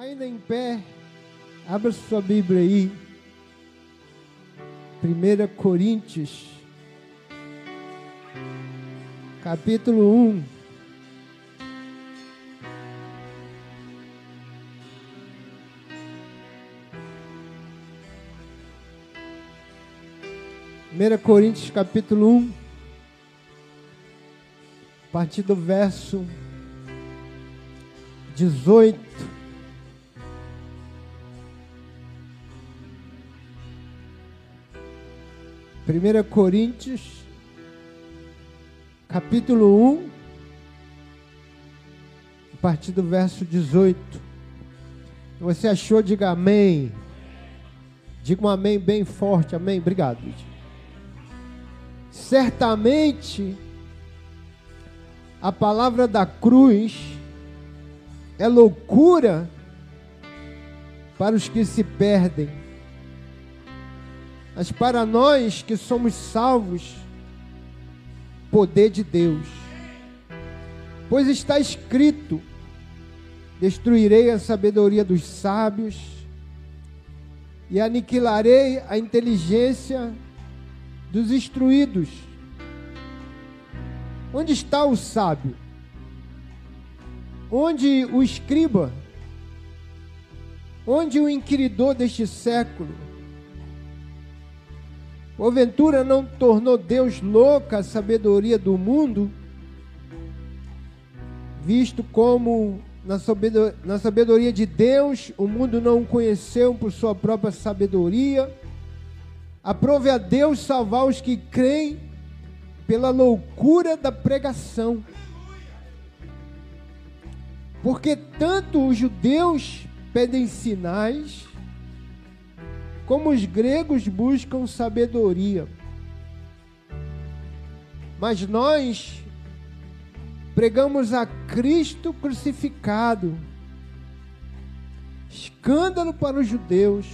Ainda em pé, abra sua Bíblia aí. 1 Coríntios, capítulo 1. Primeira Coríntios capítulo 1, a partir do verso 18. Primeira Coríntios, capítulo 1, a partir do verso 18. Você achou, diga amém. Diga um amém bem forte, amém. Obrigado. Certamente, a palavra da cruz é loucura para os que se perdem, mas para nós que somos salvos, poder de Deus. Pois está escrito: destruirei a sabedoria dos sábios e aniquilarei a inteligência dos instruídos. Onde está o sábio? Onde o escriba? Onde o inquiridor deste século? Porventura não tornou Deus louca a sabedoria do mundo, visto como na sabedoria, de Deus o mundo não o conheceu por sua própria sabedoria. Aprove a Deus salvar os que creem pela loucura da pregação. Porque tanto os judeus pedem sinais, como os gregos buscam sabedoria. Mas nós pregamos a Cristo crucificado, escândalo para os judeus,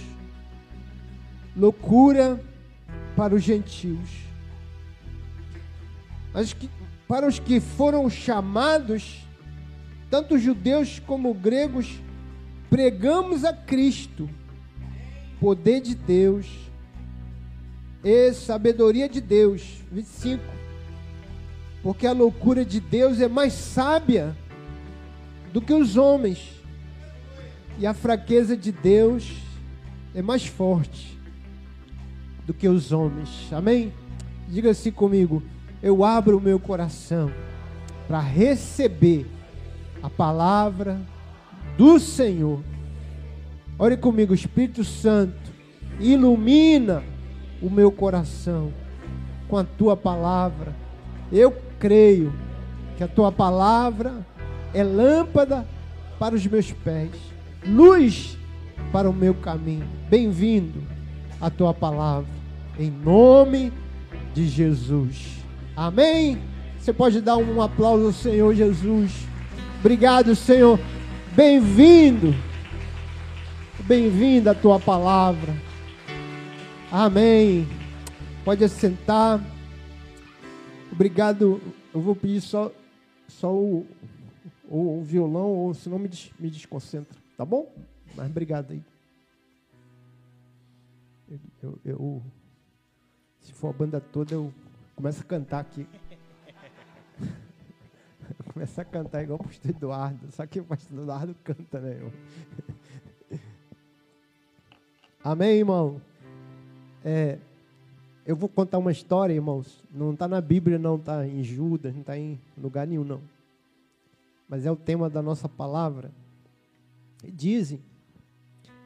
loucura para os gentios. Mas que, para os que foram chamados, tanto judeus como gregos, pregamos a Cristo, poder de Deus e sabedoria de Deus. 25. Porque a loucura de Deus é mais sábia do que os homens, e a fraqueza de Deus é mais forte do que os homens. Amém? Diga assim comigo: eu abro o meu coração para receber a palavra do Senhor. Ore comigo, Espírito Santo, ilumina o meu coração com a tua palavra. Eu creio que a tua palavra é lâmpada para os meus pés, luz para o meu caminho. Bem-vindo a tua palavra, em nome de Jesus. Amém? Você pode dar um aplauso ao Senhor Jesus. Obrigado, Senhor. Bem-vindo. Bem-vinda a tua palavra. Amém. Pode assentar. Obrigado. Eu vou pedir só, só o, o, o violão, ou senão me, des, me desconcentra. Tá bom? Mas obrigado aí. Eu, eu, eu, se for a banda toda, eu começo a cantar aqui. Começar a cantar igual o pastor Eduardo. Só que o pastor Eduardo canta, né? Irmão? Amém, irmão? É, eu vou contar uma história, irmãos. Não está na Bíblia, não está em Judas, não está em lugar nenhum, não. Mas é o tema da nossa palavra. Dizem,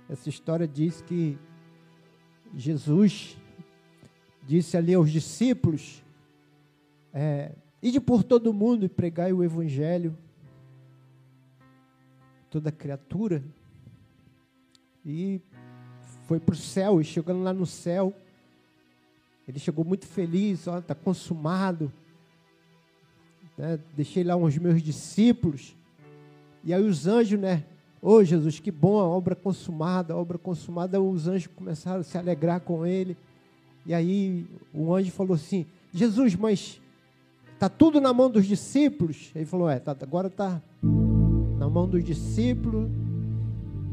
essa história diz que Jesus disse ali aos discípulos, é, Ide por todo mundo e pregai o evangelho toda criatura. E foi para o céu, e chegando lá no céu, ele chegou muito feliz, ó, está consumado. Né? Deixei lá uns meus discípulos. E aí os anjos, né? Ô oh, Jesus, que bom, a obra consumada, a obra consumada. Os anjos começaram a se alegrar com ele. E aí o anjo falou assim: Jesus, mas Está tudo na mão dos discípulos. Ele falou: É, tá, agora está na mão dos discípulos.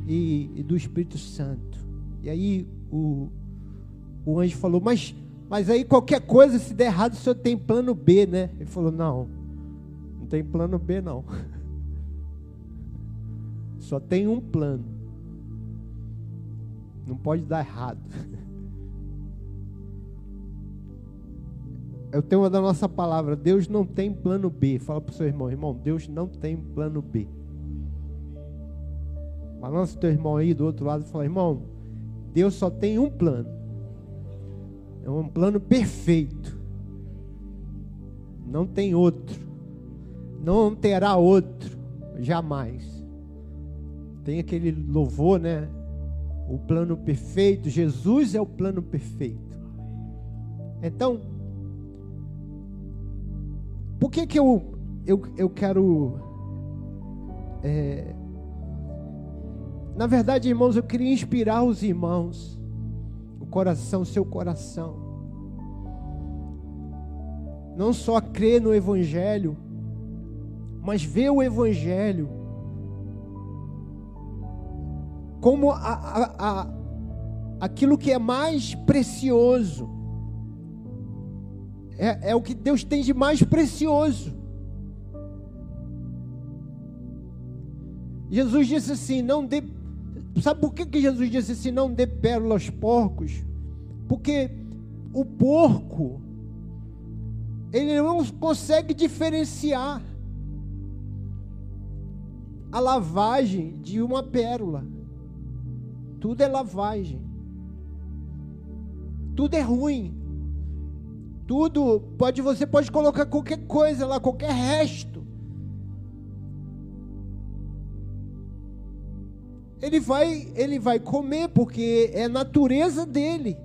e, e do Espírito Santo. E aí o, o anjo falou: mas, mas aí qualquer coisa, se der errado, o senhor tem plano B, né? Ele falou: Não, não tem plano B, não. Só tem um plano. Não pode dar errado. Eu tenho uma da nossa palavra: Deus não tem plano B. Fala para o seu irmão: Irmão, Deus não tem plano B. Balança o teu irmão aí do outro lado e fala: Irmão, Deus só tem um plano. É um plano perfeito. Não tem outro. Não terá outro. Jamais. Tem aquele louvor, né? O plano perfeito. Jesus é o plano perfeito. Então, por que que eu, eu, eu quero... É, na verdade, irmãos, eu queria inspirar os irmãos o coração, seu coração. Não só crer no Evangelho, mas ver o Evangelho como a, a, a, aquilo que é mais precioso. É, é o que Deus tem de mais precioso. Jesus disse assim: não dê Sabe por que, que Jesus disse assim: não dê pérola aos porcos? Porque o porco, ele não consegue diferenciar a lavagem de uma pérola. Tudo é lavagem. Tudo é ruim. Tudo pode você pode colocar qualquer coisa lá, qualquer resto ele vai, ele vai comer porque é a natureza dele.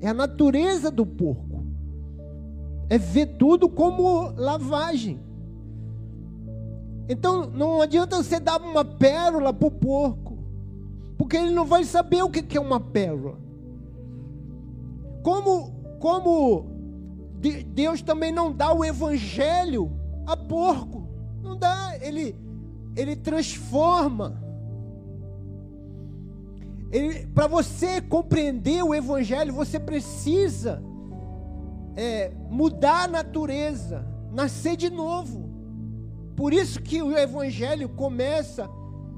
É a natureza do porco. É ver tudo como lavagem. Então não adianta você dar uma pérola para o porco, porque ele não vai saber o que é uma pérola. Como, como Deus também não dá o evangelho a porco, não dá, ele, ele transforma para você compreender o Evangelho, você precisa é, mudar a natureza, nascer de novo. Por isso que o Evangelho começa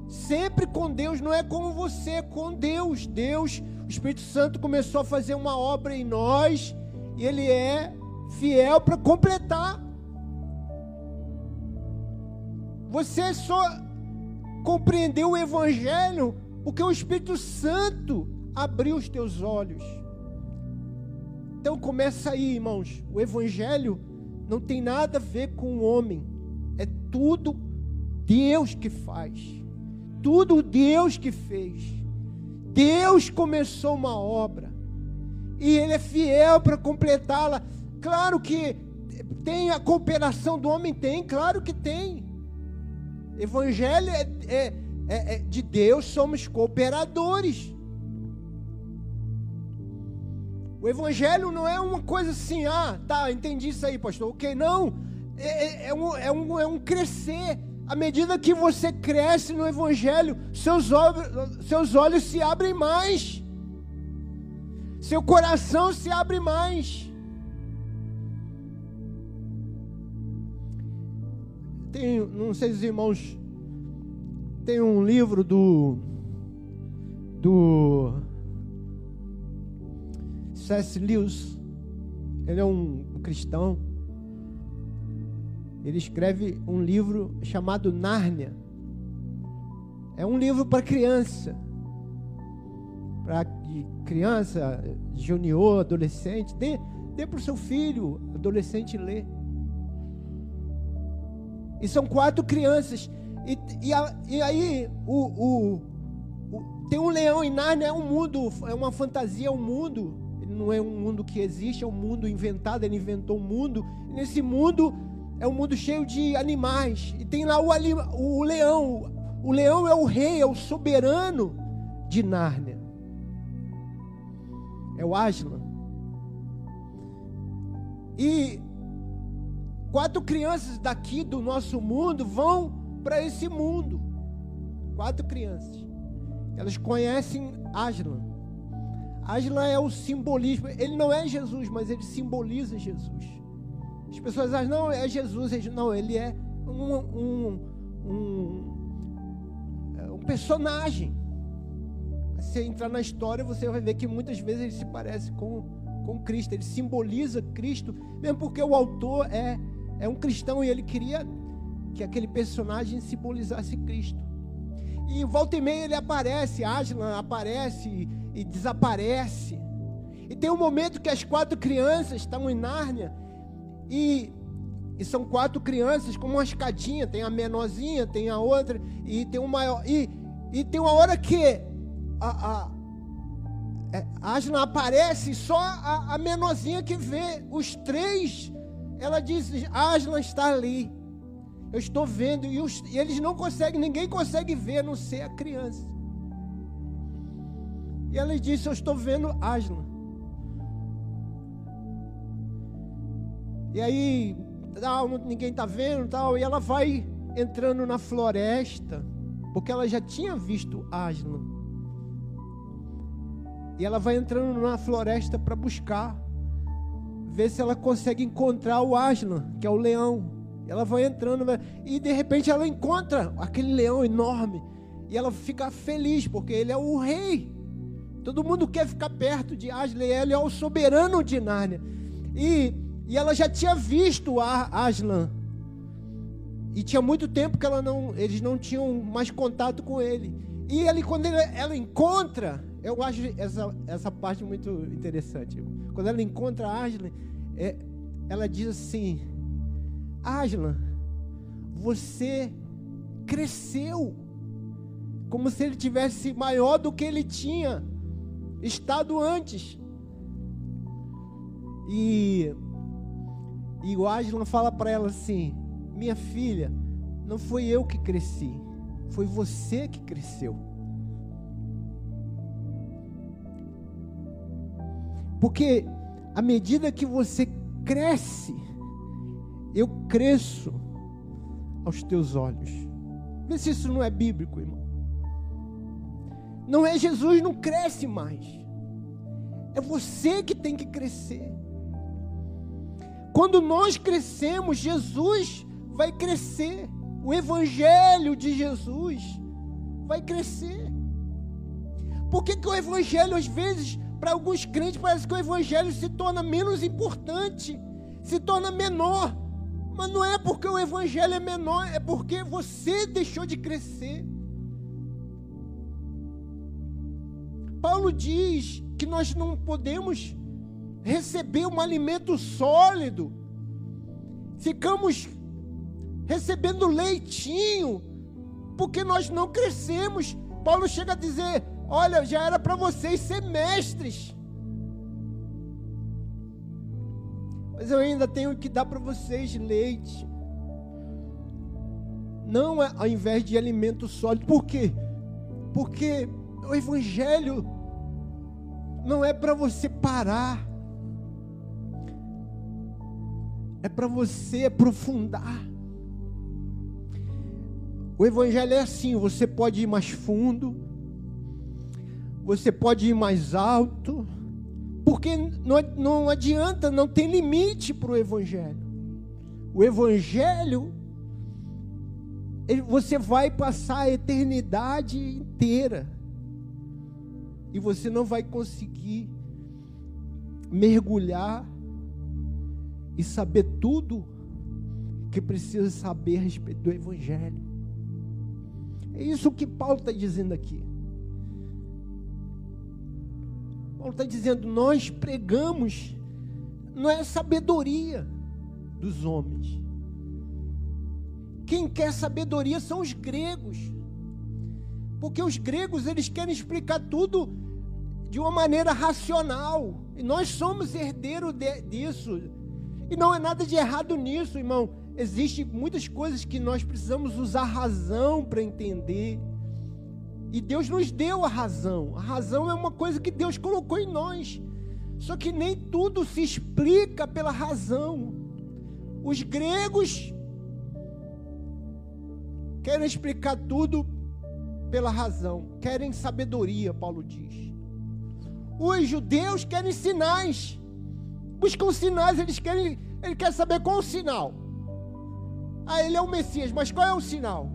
sempre com Deus, não é com você, é com Deus. Deus, o Espírito Santo começou a fazer uma obra em nós e Ele é fiel para completar. Você só compreendeu o Evangelho porque o Espírito Santo abriu os teus olhos. Então começa aí, irmãos. O Evangelho não tem nada a ver com o homem. É tudo Deus que faz. Tudo Deus que fez. Deus começou uma obra. E Ele é fiel para completá-la. Claro que tem a cooperação do homem, tem, claro que tem. Evangelho é, é é, é, de Deus somos cooperadores. O Evangelho não é uma coisa assim, ah, tá, entendi isso aí, pastor. Ok, não. É, é, é, um, é, um, é um crescer. À medida que você cresce no Evangelho, seus olhos, seus olhos se abrem mais. Seu coração se abre mais. Tem, não sei se os irmãos tem um livro do do C.S. Lewis. Ele é um cristão. Ele escreve um livro chamado Nárnia. É um livro para criança. Para criança, junior, adolescente. Dê, dê para o seu filho, adolescente, ler. E são quatro crianças. E, e, a, e aí, o, o, o, tem um leão em Nárnia, é um mundo, é uma fantasia, é um mundo. Não é um mundo que existe, é um mundo inventado, ele inventou um mundo. E nesse mundo, é um mundo cheio de animais. E tem lá o, o leão. O leão é o rei, é o soberano de Nárnia. É o Aslan. E quatro crianças daqui do nosso mundo vão para esse mundo. Quatro crianças. elas conhecem Aslan. Aslan é o simbolismo. Ele não é Jesus, mas ele simboliza Jesus. As pessoas acham, não, é Jesus. Não, ele é um, um, um, é um personagem. Se entrar na história, você vai ver que muitas vezes ele se parece com, com Cristo. Ele simboliza Cristo, mesmo porque o autor é, é um cristão e ele queria que aquele personagem simbolizasse Cristo. E volta e meia ele aparece, Aslan aparece e, desaparece. E tem um momento que as quatro crianças estão em Nárnia e, e são quatro crianças com uma escadinha, tem a menorzinha, tem a outra e tem o maior. E, e tem uma hora que a, a, é, Aslan aparece só a, a menorzinha que vê os três. Ela diz: Aslan está ali. Eu estou vendo e, os, e eles não conseguem, ninguém consegue ver a não ser a criança. E ela disse: Eu estou vendo Aslan. E aí, tal, ninguém está vendo, tal. E ela vai entrando na floresta, porque ela já tinha visto Aslan. E ela vai entrando na floresta para buscar, ver se ela consegue encontrar o Aslan, que é o leão. Ela vai entrando e de repente ela encontra aquele leão enorme e ela fica feliz porque ele é o rei. Todo mundo quer ficar perto de Aslan, ele é o soberano de Nárnia. E, e ela já tinha visto Aslan. E tinha muito tempo que ela não, eles não tinham mais contato com ele. E ele, quando ele, ela encontra, eu acho essa, essa parte muito interessante. Quando ela encontra Aslan, é, ela diz assim: Aslan, você cresceu como se ele tivesse maior do que ele tinha estado antes. E, e o Aslan fala para ela assim: Minha filha, não foi eu que cresci, foi você que cresceu. Porque à medida que você cresce, eu cresço aos teus olhos. Vê se isso não é bíblico, irmão. Não é Jesus, não cresce mais. É você que tem que crescer. Quando nós crescemos, Jesus vai crescer. O Evangelho de Jesus vai crescer. Por que, que o Evangelho, às vezes, para alguns crentes, parece que o Evangelho se torna menos importante, se torna menor? Mas não é porque o evangelho é menor, é porque você deixou de crescer. Paulo diz que nós não podemos receber um alimento sólido. Ficamos recebendo leitinho porque nós não crescemos. Paulo chega a dizer: "Olha, já era para vocês ser mestres. Mas eu ainda tenho que dar para vocês leite. Não é ao invés de alimento sólido. Por quê? Porque o evangelho não é para você parar. É para você aprofundar. O evangelho é assim, você pode ir mais fundo, você pode ir mais alto, porque não, não adianta, não tem limite para o Evangelho. O Evangelho, você vai passar a eternidade inteira. E você não vai conseguir mergulhar e saber tudo que precisa saber a respeito do Evangelho. É isso que Paulo está dizendo aqui. Paulo está dizendo: nós pregamos, não é sabedoria dos homens. Quem quer sabedoria são os gregos. Porque os gregos eles querem explicar tudo de uma maneira racional. E nós somos herdeiros de, disso. E não é nada de errado nisso, irmão. Existem muitas coisas que nós precisamos usar razão para entender. E Deus nos deu a razão. A razão é uma coisa que Deus colocou em nós. Só que nem tudo se explica pela razão. Os gregos querem explicar tudo pela razão, querem sabedoria, Paulo diz. Os judeus querem sinais. Buscam sinais, eles querem, ele quer saber qual o sinal. Ah, ele é o Messias, mas qual é o sinal?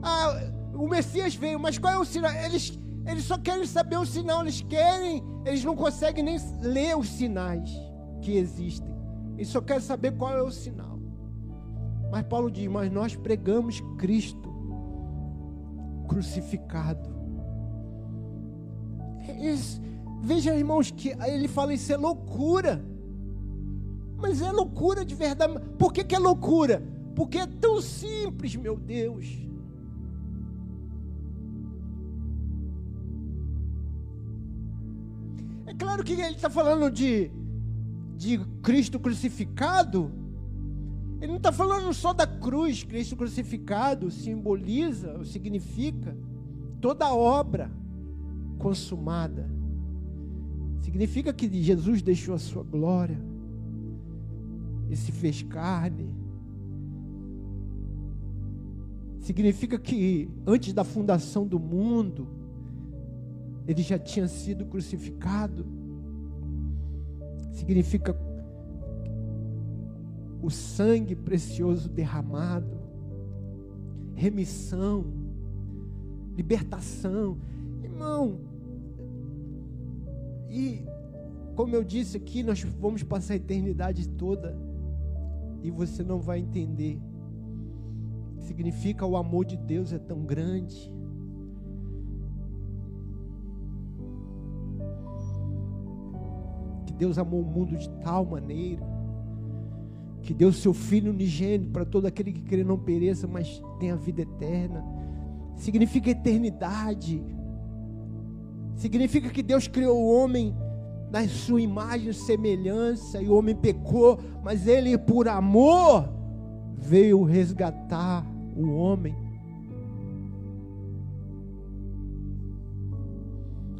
Ah, o Messias veio, mas qual é o sinal? Eles, eles só querem saber o sinal, eles querem, eles não conseguem nem ler os sinais que existem. Eles só querem saber qual é o sinal. Mas Paulo diz: Mas nós pregamos Cristo crucificado. Isso, veja, irmãos, que ele fala isso é loucura. Mas é loucura de verdade. Por que, que é loucura? Porque é tão simples, meu Deus. Claro que ele está falando de, de Cristo crucificado, ele não está falando só da cruz, Cristo crucificado simboliza, significa toda a obra consumada. Significa que Jesus deixou a sua glória e se fez carne. Significa que antes da fundação do mundo, ele já tinha sido crucificado. Significa o sangue precioso derramado, remissão, libertação. Irmão, e como eu disse aqui, nós vamos passar a eternidade toda e você não vai entender. Significa o amor de Deus é tão grande. Deus amou o mundo de tal maneira que deu seu Filho unigênito para todo aquele que crê não pereça, mas tenha vida eterna. Significa eternidade. Significa que Deus criou o homem na sua imagem semelhança, e o homem pecou, mas ele, por amor, veio resgatar o homem.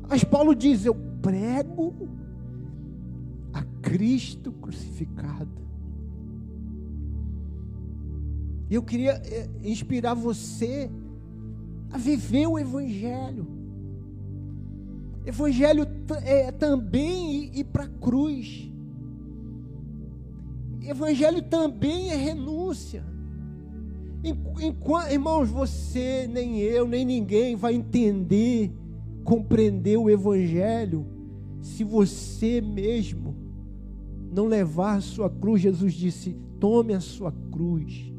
Mas Paulo diz: Eu prego Cristo crucificado. Eu queria eh, inspirar você a viver o Evangelho. Evangelho é também ir para a cruz. Evangelho também é renúncia. Enquanto, irmãos, você, nem eu, nem ninguém vai entender, compreender o Evangelho, se você mesmo não levar a sua cruz. Jesus disse: tome a sua cruz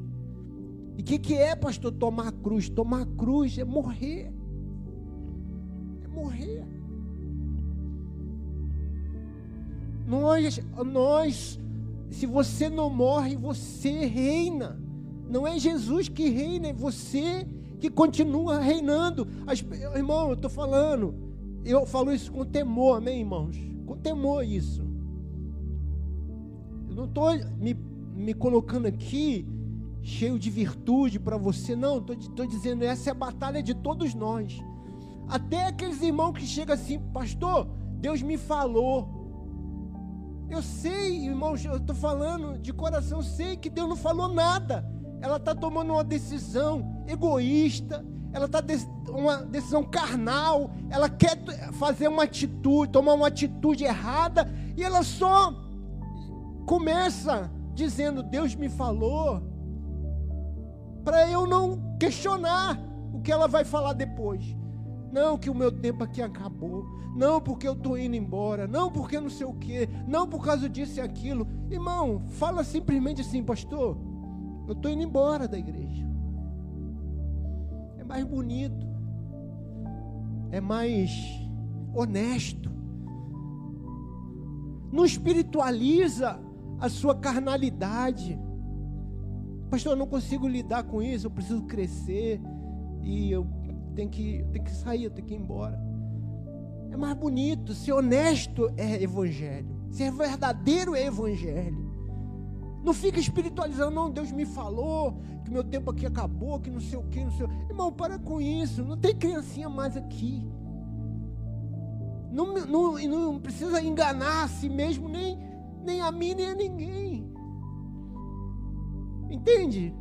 e o que, que é, pastor, tomar a cruz? Tomar a cruz é morrer. É morrer. Nós, nós, se você não morre, você reina. Não é Jesus que reina, é você que continua reinando. As, irmão, eu estou falando, eu falo isso com temor, amém, irmãos? Com temor isso. Não estou me, me colocando aqui cheio de virtude para você. Não, estou dizendo, essa é a batalha de todos nós. Até aqueles irmãos que chegam assim, pastor, Deus me falou. Eu sei, irmãos, eu estou falando de coração, sei que Deus não falou nada. Ela está tomando uma decisão egoísta, ela está uma decisão carnal, ela quer fazer uma atitude, tomar uma atitude errada, e ela só começa dizendo: Deus me falou, para eu não questionar o que ela vai falar depois. Não que o meu tempo aqui acabou. Não porque eu estou indo embora. Não porque não sei o que. Não por causa disso e aquilo. Irmão, fala simplesmente assim, pastor. Eu estou indo embora da igreja. É mais bonito. É mais honesto. Não espiritualiza a sua carnalidade. Pastor, eu não consigo lidar com isso, eu preciso crescer e eu tenho que, eu tenho que sair, eu tenho que ir embora. É mais bonito, ser honesto é evangelho, ser verdadeiro é evangelho. Não fica espiritualizando, não, Deus me falou que meu tempo aqui acabou, que não sei o que, não sei o Irmão, para com isso, não tem criancinha mais aqui. Não, não, não precisa enganar a si mesmo, nem, nem a mim, nem a ninguém. Entende?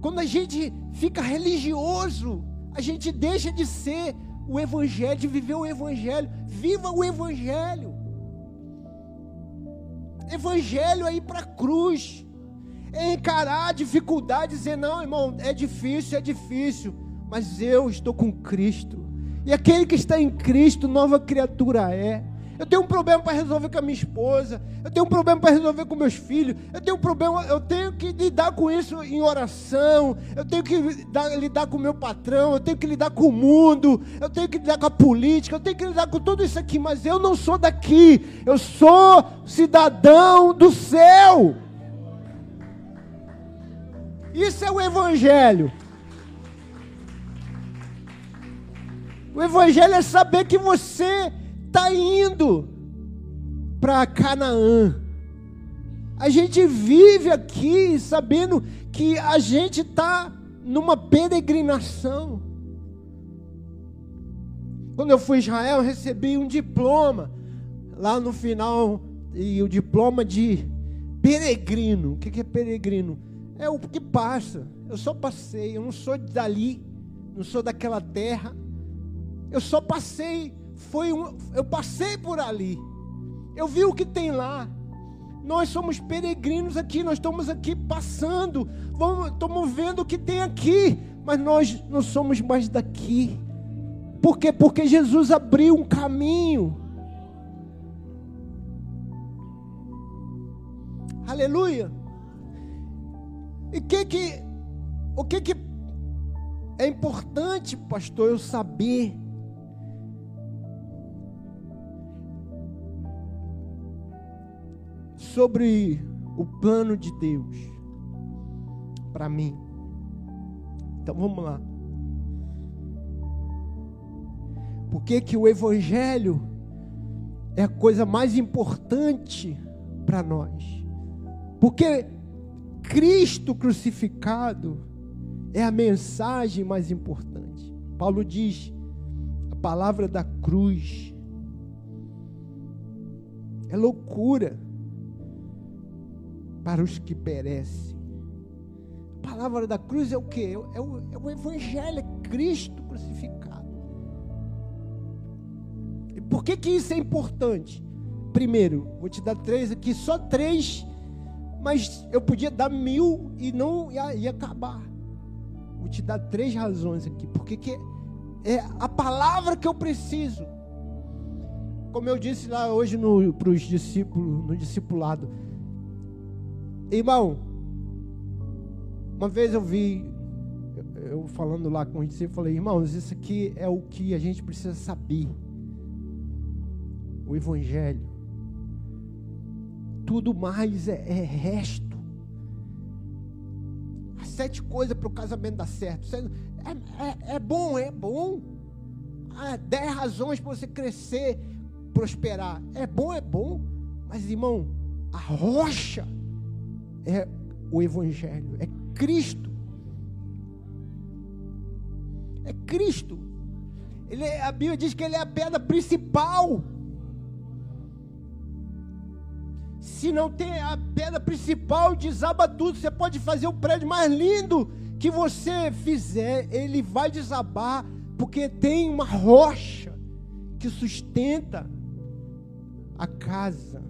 Quando a gente fica religioso, a gente deixa de ser o Evangelho, de viver o Evangelho. Viva o Evangelho. Evangelho é para a cruz, é encarar a dificuldade, dizer: não, irmão, é difícil, é difícil, mas eu estou com Cristo. E aquele que está em Cristo, nova criatura é. Eu tenho um problema para resolver com a minha esposa. Eu tenho um problema para resolver com meus filhos. Eu tenho um problema, eu tenho que lidar com isso em oração. Eu tenho que lidar, lidar com o meu patrão. Eu tenho que lidar com o mundo. Eu tenho que lidar com a política. Eu tenho que lidar com tudo isso aqui. Mas eu não sou daqui. Eu sou cidadão do céu. Isso é o Evangelho. O Evangelho é saber que você está indo para Canaã. A gente vive aqui sabendo que a gente está numa peregrinação. Quando eu fui a Israel, eu recebi um diploma lá no final, e o diploma de peregrino. O que é peregrino? É o que passa. Eu só passei, eu não sou dali, não sou daquela terra. Eu só passei foi um, eu passei por ali. Eu vi o que tem lá. Nós somos peregrinos aqui, nós estamos aqui passando, vamos, estamos vendo o que tem aqui, mas nós não somos mais daqui. Por quê? Porque Jesus abriu um caminho. Aleluia. E que que o que que é importante, pastor, eu saber sobre o plano de Deus para mim. Então vamos lá. Por que, que o Evangelho é a coisa mais importante para nós? Porque Cristo crucificado é a mensagem mais importante. Paulo diz: a palavra da cruz é loucura para os que perecem. A palavra da cruz é o que? É o, é o Evangelho, é Cristo crucificado. E por que, que isso é importante? Primeiro, vou te dar três aqui, só três, mas eu podia dar mil e não ia, ia acabar. Vou te dar três razões aqui, porque que é a palavra que eu preciso. Como eu disse lá hoje para os discípulos, no discipulado, Irmão, uma vez eu vi, eu falando lá com os eu falei, irmãos, isso aqui é o que a gente precisa saber. O Evangelho. Tudo mais é, é resto. As sete coisas para o casamento dar certo. É, é, é bom, é bom. Há dez razões para você crescer, prosperar. É bom, é bom. Mas, irmão, a rocha é o Evangelho, é Cristo. É Cristo. Ele, é, a Bíblia diz que ele é a pedra principal. Se não tem a pedra principal, desaba tudo. Você pode fazer o prédio mais lindo que você fizer, ele vai desabar, porque tem uma rocha que sustenta a casa.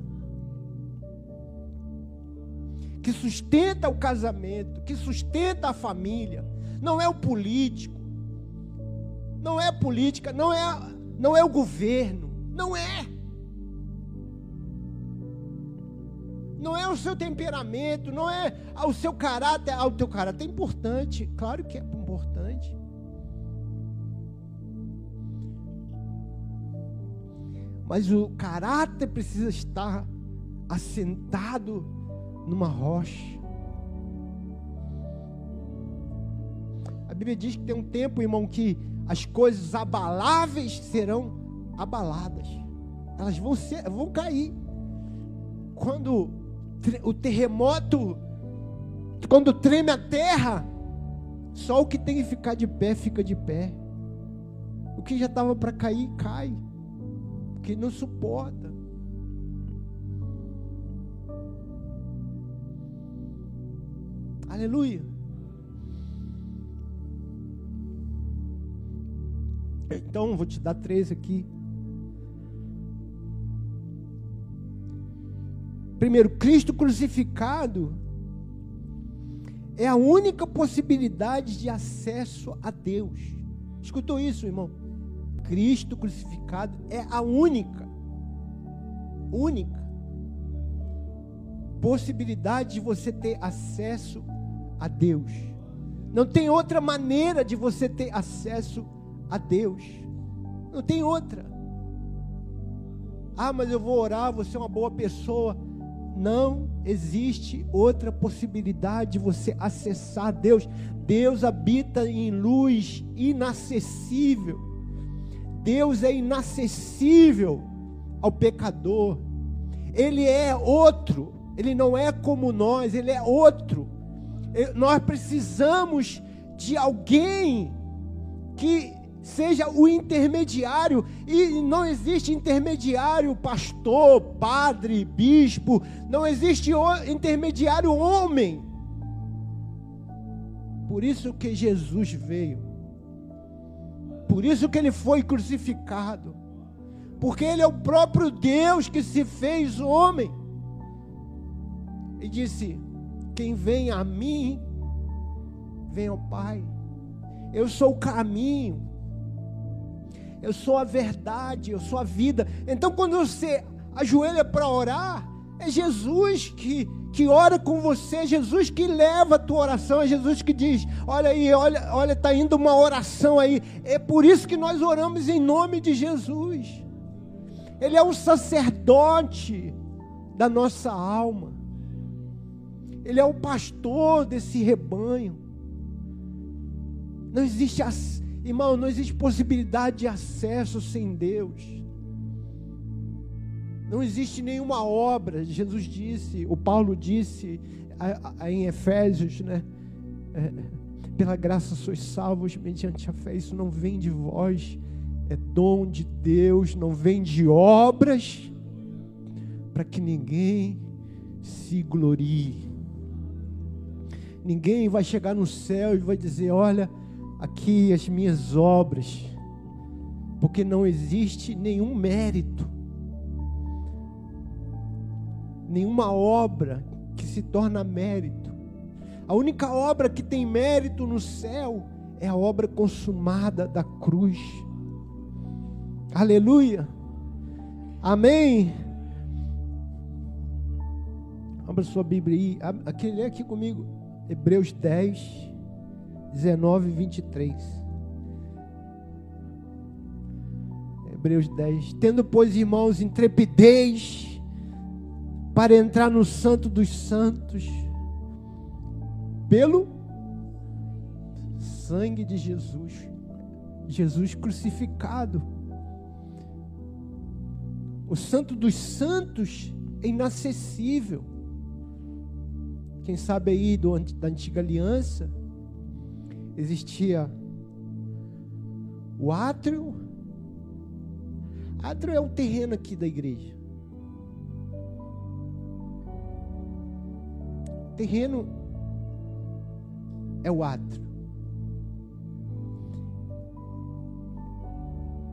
Que sustenta o casamento, que sustenta a família. Não é o político, não é a política, não é, não é o governo, não é. Não é o seu temperamento, não é o seu caráter. O teu caráter é importante, claro que é importante. Mas o caráter precisa estar assentado numa rocha. A Bíblia diz que tem um tempo, irmão, que as coisas abaláveis serão abaladas. Elas vão ser, vão cair. Quando o terremoto, quando treme a terra, só o que tem que ficar de pé fica de pé. O que já estava para cair cai, porque não suporta. Aleluia. Então, vou te dar três aqui. Primeiro, Cristo crucificado é a única possibilidade de acesso a Deus. Escutou isso, irmão? Cristo crucificado é a única, única possibilidade de você ter acesso a Deus. Não tem outra maneira de você ter acesso a Deus. Não tem outra. Ah, mas eu vou orar, você é uma boa pessoa. Não existe outra possibilidade de você acessar Deus. Deus habita em luz inacessível. Deus é inacessível ao pecador. Ele é outro. Ele não é como nós, ele é outro. Nós precisamos de alguém que seja o intermediário, e não existe intermediário pastor, padre, bispo, não existe intermediário homem. Por isso que Jesus veio. Por isso que ele foi crucificado. Porque ele é o próprio Deus que se fez homem. E disse: Quem vem a mim, vem ao Pai. Eu sou o caminho, eu sou a verdade, eu sou a vida. Então, quando você ajoelha para orar, é Jesus que, que ora com você, é Jesus que leva a tua oração, é Jesus que diz: Olha aí, olha, olha, está indo uma oração aí. É por isso que nós oramos em nome de Jesus. Ele é o sacerdote da nossa alma, Ele é o pastor desse rebanho. Não existe Irmão, não existe possibilidade de acesso sem Deus. Não existe nenhuma obra. Jesus disse, o Paulo disse em Efésios, né? É, pela graça sois salvos mediante a fé. Isso não vem de vós, é dom de Deus, não vem de obras, para que ninguém se glorie. Ninguém vai chegar no céu e vai dizer: Olha, aqui as minhas obras, porque não existe nenhum mérito, nenhuma obra que se torna mérito. A única obra que tem mérito no céu é a obra consumada da cruz. Aleluia. Amém. Abra sua Bíblia aí. Aquele aqui comigo. Hebreus 10. 19 e 23. Hebreus 10. Tendo, pois, irmãos, intrepidez para entrar no Santo dos Santos, pelo sangue de Jesus, Jesus crucificado. O Santo dos Santos é inacessível. Quem sabe aí do, da antiga aliança, existia o átrio. Átrio é o terreno aqui da igreja. terreno é o átrio.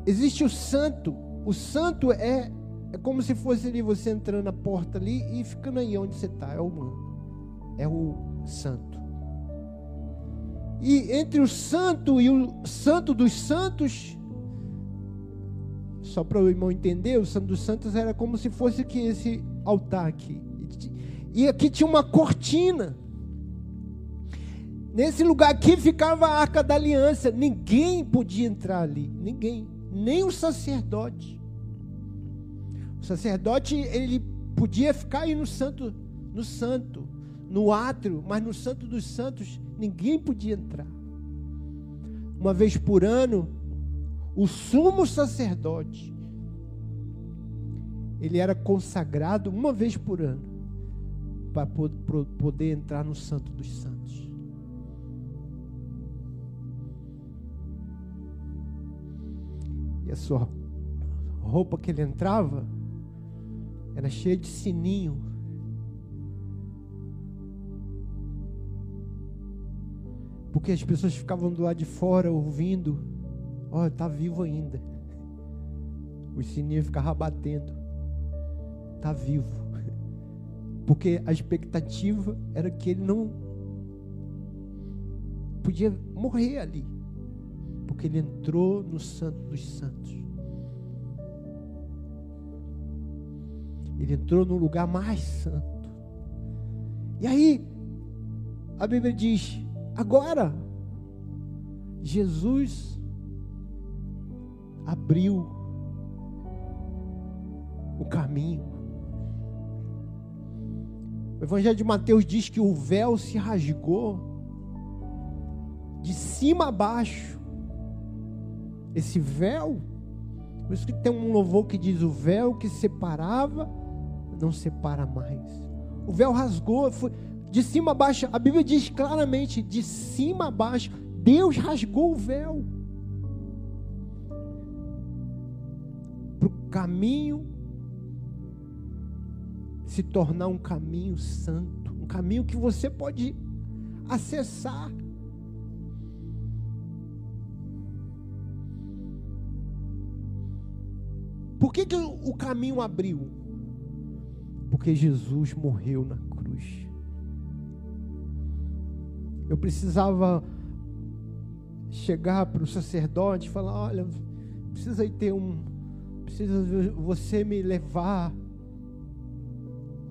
Existe o santo. O santo é, é como se fosse ali você entrando na porta ali e ficando aí onde você está. É o mano. É o santo. E entre o santo e o santo dos santos, só para o irmão entender, o santo dos santos era como se fosse que esse altar aqui. E aqui tinha uma cortina. Nesse lugar aqui ficava a arca da aliança. Ninguém podia entrar ali, ninguém, nem o sacerdote. O sacerdote ele podia ficar aí no santo, no santo, no átrio, mas no santo dos santos ninguém podia entrar. Uma vez por ano, o sumo sacerdote, ele era consagrado uma vez por ano para poder entrar no Santo dos Santos. E a sua roupa que ele entrava era cheia de sininho porque as pessoas ficavam do lado de fora ouvindo Ó, oh, tá vivo ainda. O sininho ficava batendo. Tá vivo. Porque a expectativa era que ele não podia morrer ali. Porque ele entrou no Santo dos Santos. Ele entrou no lugar mais santo. E aí, a Bíblia diz: agora, Jesus abriu o caminho. O Evangelho de Mateus diz que o véu se rasgou de cima a baixo. Esse véu, por isso que tem um louvor que diz: o véu que separava não separa mais. O véu rasgou, foi de cima a baixo. A Bíblia diz claramente: de cima a baixo, Deus rasgou o véu. Para o caminho se tornar um caminho santo, um caminho que você pode acessar. Por que, que o caminho abriu? Porque Jesus morreu na Eu precisava chegar para o sacerdote e falar: olha, precisa ter um. Precisa você me levar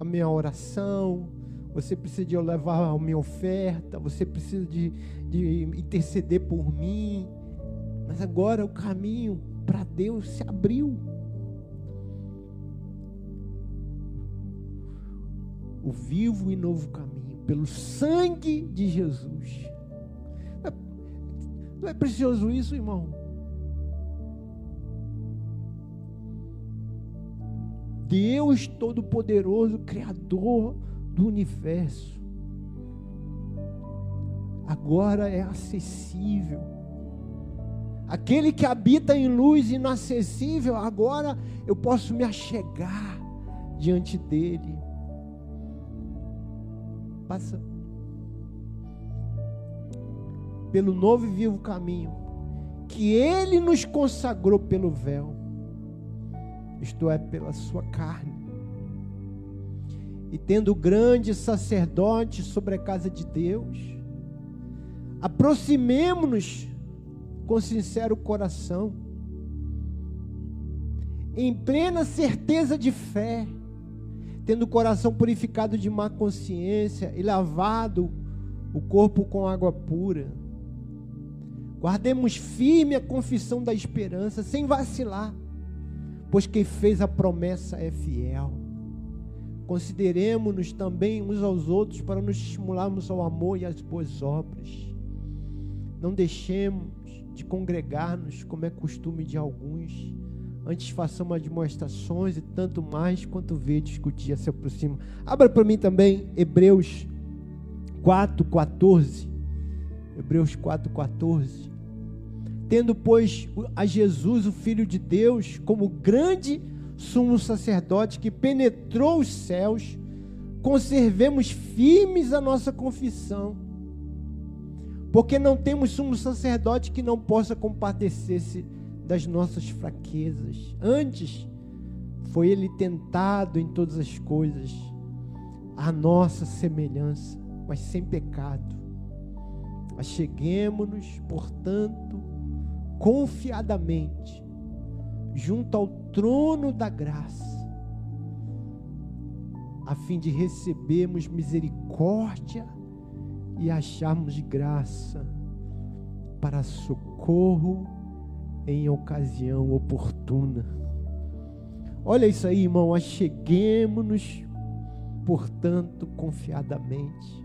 a minha oração, você precisa de eu levar a minha oferta, você precisa de, de interceder por mim. Mas agora o caminho para Deus se abriu. o vivo e novo caminho, pelo sangue de Jesus. Não é precioso isso, irmão? Deus Todo-Poderoso, Criador do universo, agora é acessível. Aquele que habita em luz inacessível, agora eu posso me achegar diante dele passa pelo novo e vivo caminho que ele nos consagrou pelo véu, isto é, pela sua carne. E tendo grande sacerdote sobre a casa de Deus, aproximemo-nos com sincero coração, em plena certeza de fé, tendo o coração purificado de má consciência e lavado o corpo com água pura. Guardemos firme a confissão da esperança, sem vacilar, pois quem fez a promessa é fiel. Consideremos-nos também uns aos outros para nos estimularmos ao amor e às boas obras. Não deixemos de congregar-nos, como é costume de alguns Antes façamos admoestações e tanto mais quanto vê discutir se aproxima. Abra para mim também Hebreus 4:14. Hebreus 4:14. Tendo pois a Jesus, o filho de Deus, como grande sumo sacerdote que penetrou os céus, conservemos firmes a nossa confissão. Porque não temos sumo sacerdote que não possa compadecer-se das nossas fraquezas. Antes, foi ele tentado em todas as coisas, a nossa semelhança, mas sem pecado. Acheguemos-nos, portanto, confiadamente, junto ao trono da graça, a fim de recebermos misericórdia e acharmos graça para socorro em ocasião oportuna. Olha isso aí, irmão. Acheguemos-nos, portanto, confiadamente.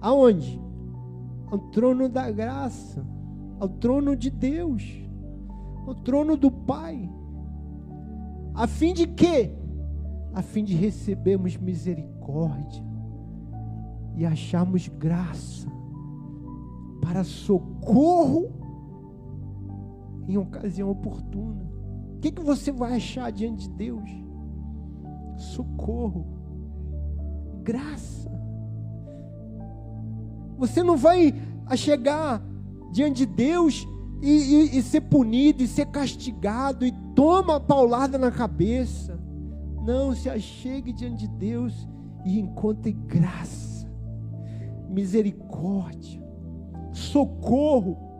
Aonde? Ao trono da graça, ao trono de Deus, ao trono do Pai. A fim de quê? A fim de recebermos misericórdia e acharmos graça para socorro em ocasião oportuna. O que, que você vai achar diante de Deus? Socorro, graça. Você não vai chegar diante de Deus e, e, e ser punido, e ser castigado, e toma a paulada na cabeça. Não, se achegue diante de Deus e encontre graça, misericórdia, socorro.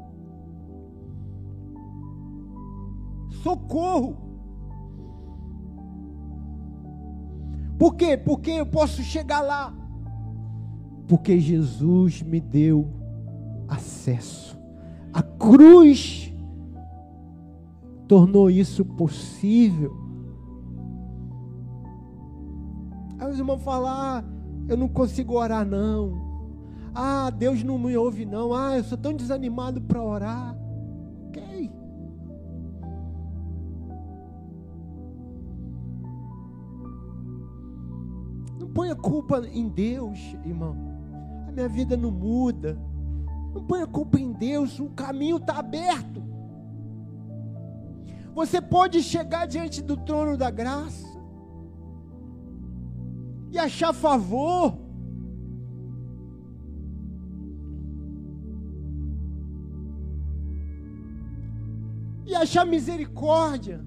Socorro. Por quê? Porque eu posso chegar lá. Porque Jesus me deu acesso. A cruz tornou isso possível. Aí os irmãos falam: ah, eu não consigo orar, não. Ah, Deus não me ouve, não. Ah, eu sou tão desanimado para orar. Ok. Ponha culpa em Deus, irmão. A minha vida não muda. Não ponha culpa em Deus, o caminho está aberto. Você pode chegar diante do trono da graça e achar favor. E achar misericórdia.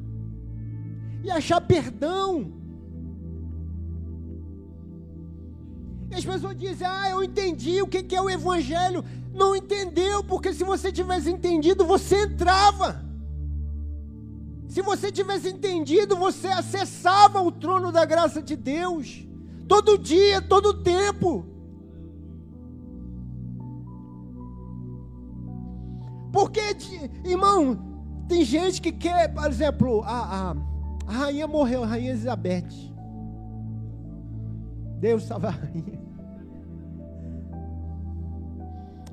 E achar perdão. E as pessoas dizem: Ah, eu entendi o que é o Evangelho. Não entendeu, porque se você tivesse entendido, você entrava. Se você tivesse entendido, você acessava o trono da graça de Deus. Todo dia, todo tempo. Porque, irmão, tem gente que quer, por exemplo, a, a, a rainha morreu, a rainha Elizabeth. Deus salva a rainha.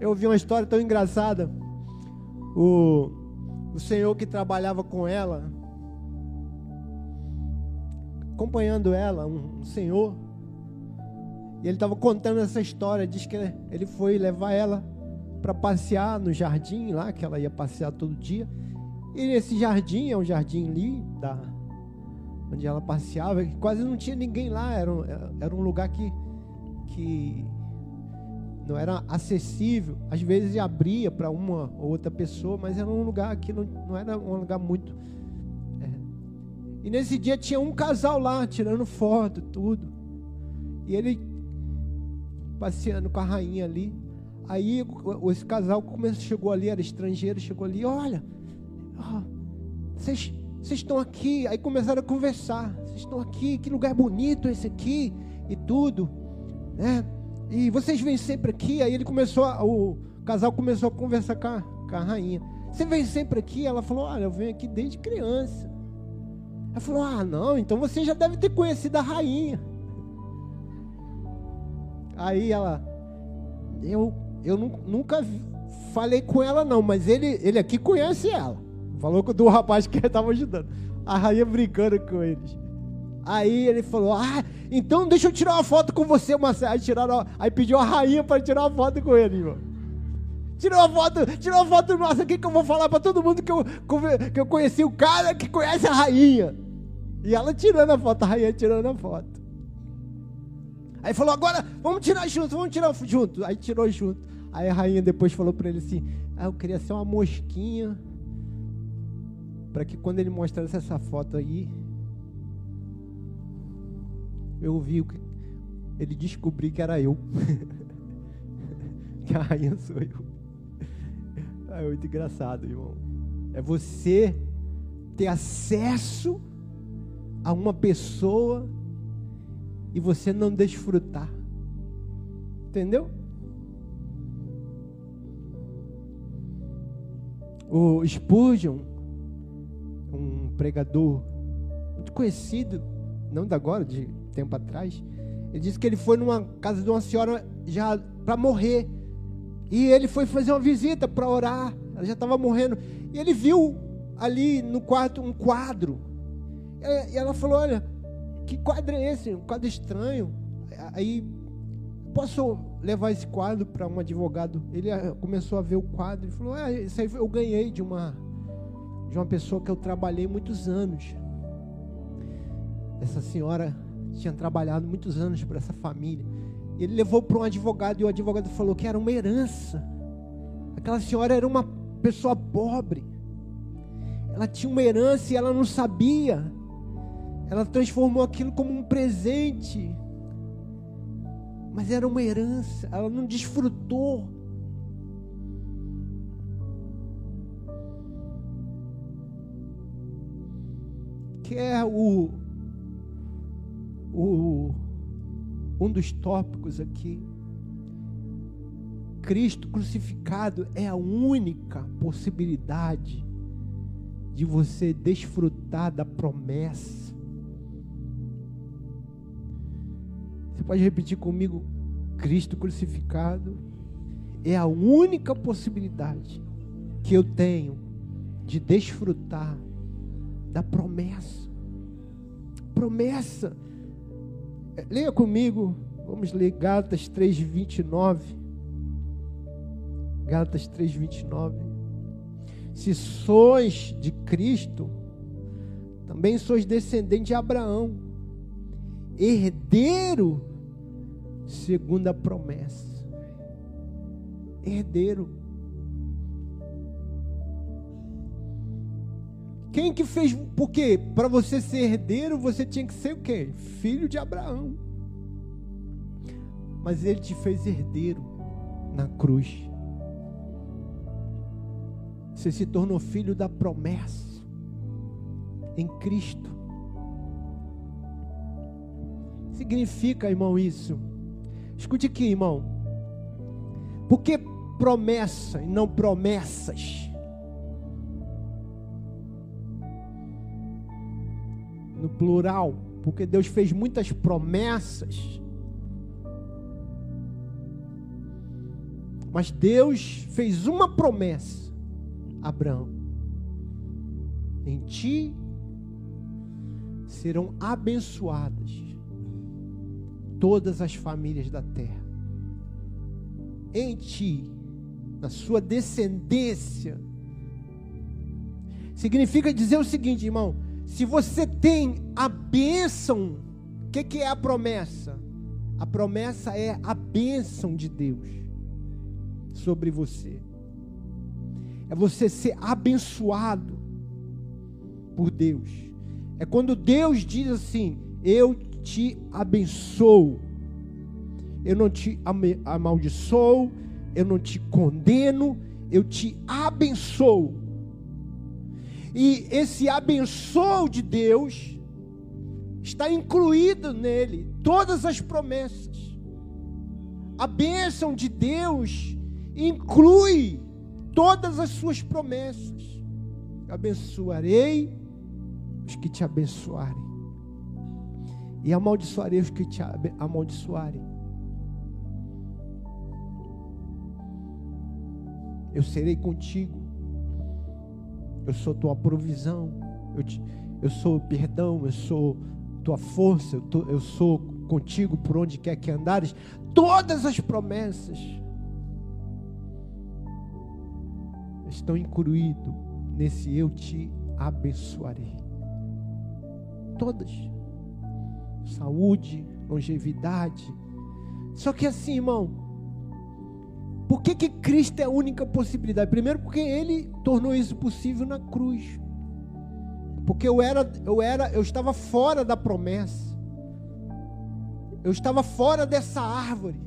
Eu ouvi uma história tão engraçada. O, o senhor que trabalhava com ela, acompanhando ela, um, um senhor, e ele estava contando essa história. Diz que ele foi levar ela para passear no jardim lá, que ela ia passear todo dia. E esse jardim é um jardim ali, da, onde ela passeava, quase não tinha ninguém lá. Era um, era um lugar que, que não era acessível. Às vezes abria para uma ou outra pessoa, mas era um lugar que não, não era um lugar muito. É. E nesse dia tinha um casal lá tirando foto, tudo. E ele passeando com a rainha ali. Aí esse casal começou, chegou ali, era estrangeiro, chegou ali, olha, vocês estão aqui. Aí começaram a conversar. Vocês estão aqui, que lugar bonito esse aqui e tudo, né? E vocês vêm sempre aqui. Aí ele começou, a, o casal começou a conversar com a, com a rainha. Você vem sempre aqui? Ela falou, olha, eu venho aqui desde criança. Ela falou, ah, não, então você já deve ter conhecido a rainha. Aí ela, eu, eu nunca falei com ela não, mas ele, ele aqui conhece ela. Falou do rapaz que estava ajudando. A rainha brincando com eles. Aí ele falou: Ah, então deixa eu tirar uma foto com você, Marcelo. Aí, tiraram, aí pediu a rainha para tirar uma foto com ele, irmão. Tirou uma foto, tirou uma foto nossa aqui que eu vou falar para todo mundo que eu, que eu conheci o cara que conhece a rainha. E ela tirando a foto, a rainha tirando a foto. Aí falou: agora vamos tirar junto, vamos tirar junto. Aí tirou junto. Aí a rainha depois falou para ele assim: ah, eu queria ser uma mosquinha. Para que quando ele mostrasse essa foto aí, eu vi que ele descobri que era eu. que a rainha sou eu. É muito engraçado, irmão. É você ter acesso a uma pessoa e você não desfrutar. Entendeu? O Spurgeon, um pregador muito conhecido, não da agora, de tempo atrás, ele disse que ele foi numa casa de uma senhora já para morrer. E ele foi fazer uma visita para orar. Ela já estava morrendo. E ele viu ali no quarto um quadro. E ela falou: Olha, que quadro é esse? Um quadro estranho. Aí, posso levar esse quadro para um advogado? Ele ah, começou a ver o quadro e falou: ah, Isso aí eu ganhei de uma, de uma pessoa que eu trabalhei muitos anos. Essa senhora tinha trabalhado muitos anos para essa família. Ele levou para um advogado e o advogado falou que era uma herança. Aquela senhora era uma pessoa pobre. Ela tinha uma herança e ela não sabia. Ela transformou aquilo como um presente. Mas era uma herança, ela não desfrutou. Que é o, o um dos tópicos aqui. Cristo crucificado é a única possibilidade de você desfrutar da promessa. Você pode repetir comigo? Cristo crucificado é a única possibilidade que eu tenho de desfrutar da promessa. Promessa. Leia comigo, vamos ler Gálatas 3, 29. Gálatas 3, 29. Se sois de Cristo, também sois descendente de Abraão, herdeiro segundo a promessa. Herdeiro. Quem que fez? Porque para você ser herdeiro, você tinha que ser o quê? Filho de Abraão. Mas ele te fez herdeiro na cruz. Você se tornou filho da promessa em Cristo. Significa, irmão, isso. Escute aqui, irmão. Por que promessa e não promessas? Plural, porque Deus fez muitas promessas. Mas Deus fez uma promessa Abraão: Em ti serão abençoadas todas as famílias da terra. Em ti, na sua descendência. Significa dizer o seguinte, irmão: se você tem a bênção, o que, que é a promessa? A promessa é a bênção de Deus sobre você é você ser abençoado por Deus. É quando Deus diz assim: Eu te abençoo, eu não te amaldiçoo, eu não te condeno, eu te abençoo. E esse abençoo de Deus está incluído nele todas as promessas. A bênção de Deus inclui todas as suas promessas. Abençoarei os que te abençoarem, e amaldiçoarei os que te amaldiçoarem. Eu serei contigo, eu sou tua provisão, eu, te, eu sou perdão, eu sou tua força, eu, tô, eu sou contigo por onde quer que andares. Todas as promessas estão incluídos nesse eu te abençoarei. Todas. Saúde, longevidade. Só que assim, irmão, por que, que Cristo é a única possibilidade? Primeiro, porque Ele tornou isso possível na cruz. Porque eu era, eu era, eu estava fora da promessa. Eu estava fora dessa árvore.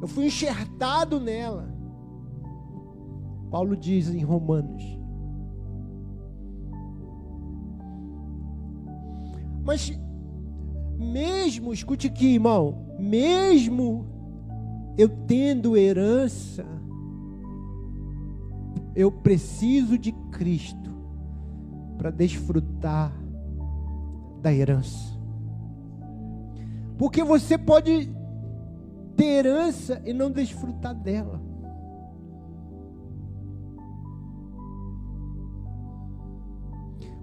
Eu fui enxertado nela. Paulo diz em Romanos. Mas, mesmo, escute aqui, irmão, mesmo eu tendo herança, eu preciso de Cristo para desfrutar da herança. Porque você pode ter herança e não desfrutar dela.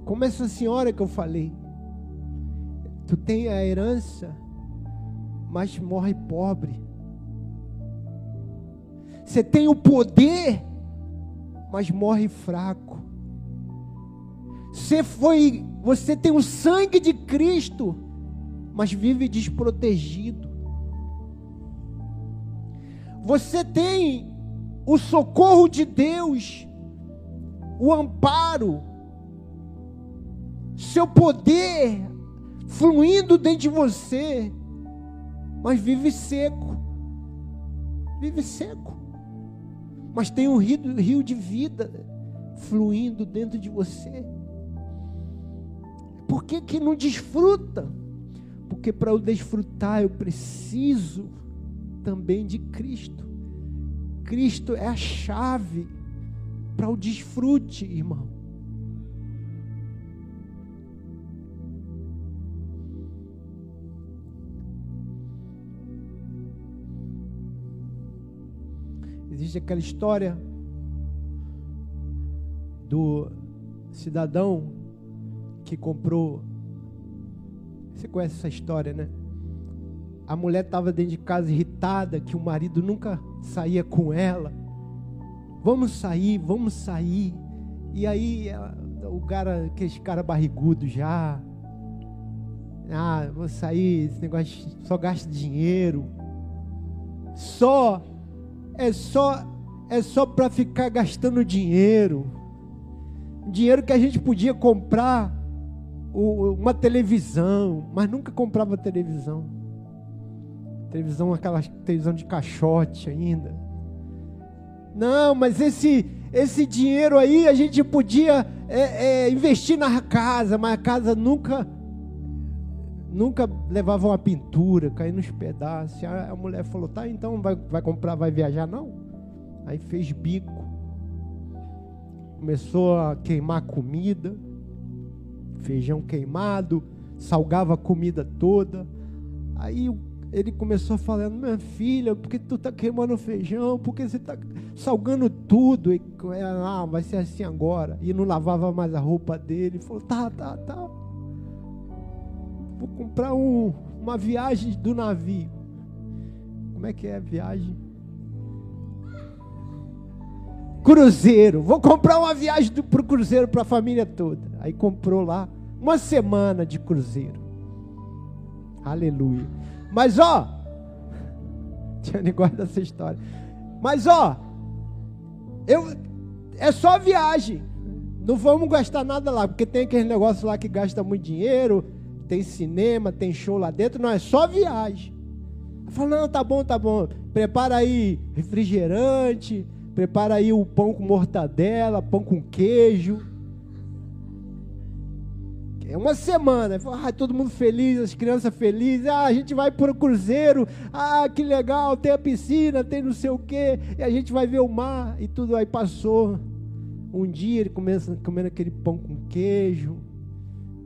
Como essa senhora que eu falei. Tu tem a herança, mas morre pobre. Você tem o poder, mas morre fraco. Você foi, você tem o sangue de Cristo, mas vive desprotegido. Você tem o socorro de Deus, o amparo, seu poder fluindo dentro de você, mas vive seco. Vive seco. Mas tem um rio, rio de vida fluindo dentro de você. Por que, que não desfruta? Porque para eu desfrutar eu preciso também de Cristo. Cristo é a chave para o desfrute, irmão. Existe aquela história do cidadão que comprou. Você conhece essa história, né? A mulher estava dentro de casa irritada que o marido nunca saía com ela. Vamos sair, vamos sair. E aí o cara, aqueles cara barrigudo já. Ah, vou sair, esse negócio só gasta dinheiro. Só é só é só para ficar gastando dinheiro. Dinheiro que a gente podia comprar uma televisão, mas nunca comprava televisão. Televisão, aquela televisão de caixote ainda. Não, mas esse esse dinheiro aí a gente podia é, é, investir na casa, mas a casa nunca nunca levava uma pintura, caía nos pedaços. A, a mulher falou: tá, então vai, vai comprar, vai viajar? Não. Aí fez bico, começou a queimar comida, feijão queimado, salgava a comida toda. Aí ele começou falando: Minha filha, por que tu está queimando feijão? Por que você está salgando tudo? E, ah, vai ser assim agora. E não lavava mais a roupa dele. Falou: Tá, tá, tá vou comprar um, uma viagem do navio. Como é que é a viagem? Cruzeiro. Vou comprar uma viagem para o cruzeiro para a família toda. Aí comprou lá uma semana de cruzeiro. Aleluia. Mas ó, tinha negócio dessa história. Mas ó, eu é só viagem. Não vamos gastar nada lá, porque tem aquele negócio lá que gasta muito dinheiro tem cinema, tem show lá dentro, não é só viagem. Eu falo, não, tá bom, tá bom. Prepara aí refrigerante, prepara aí o pão com mortadela, pão com queijo. É uma semana, ah, todo mundo feliz, as crianças felizes, ah, a gente vai para o cruzeiro, ah, que legal, tem a piscina, tem não sei o quê, e a gente vai ver o mar, e tudo aí passou. Um dia ele começa comendo aquele pão com queijo,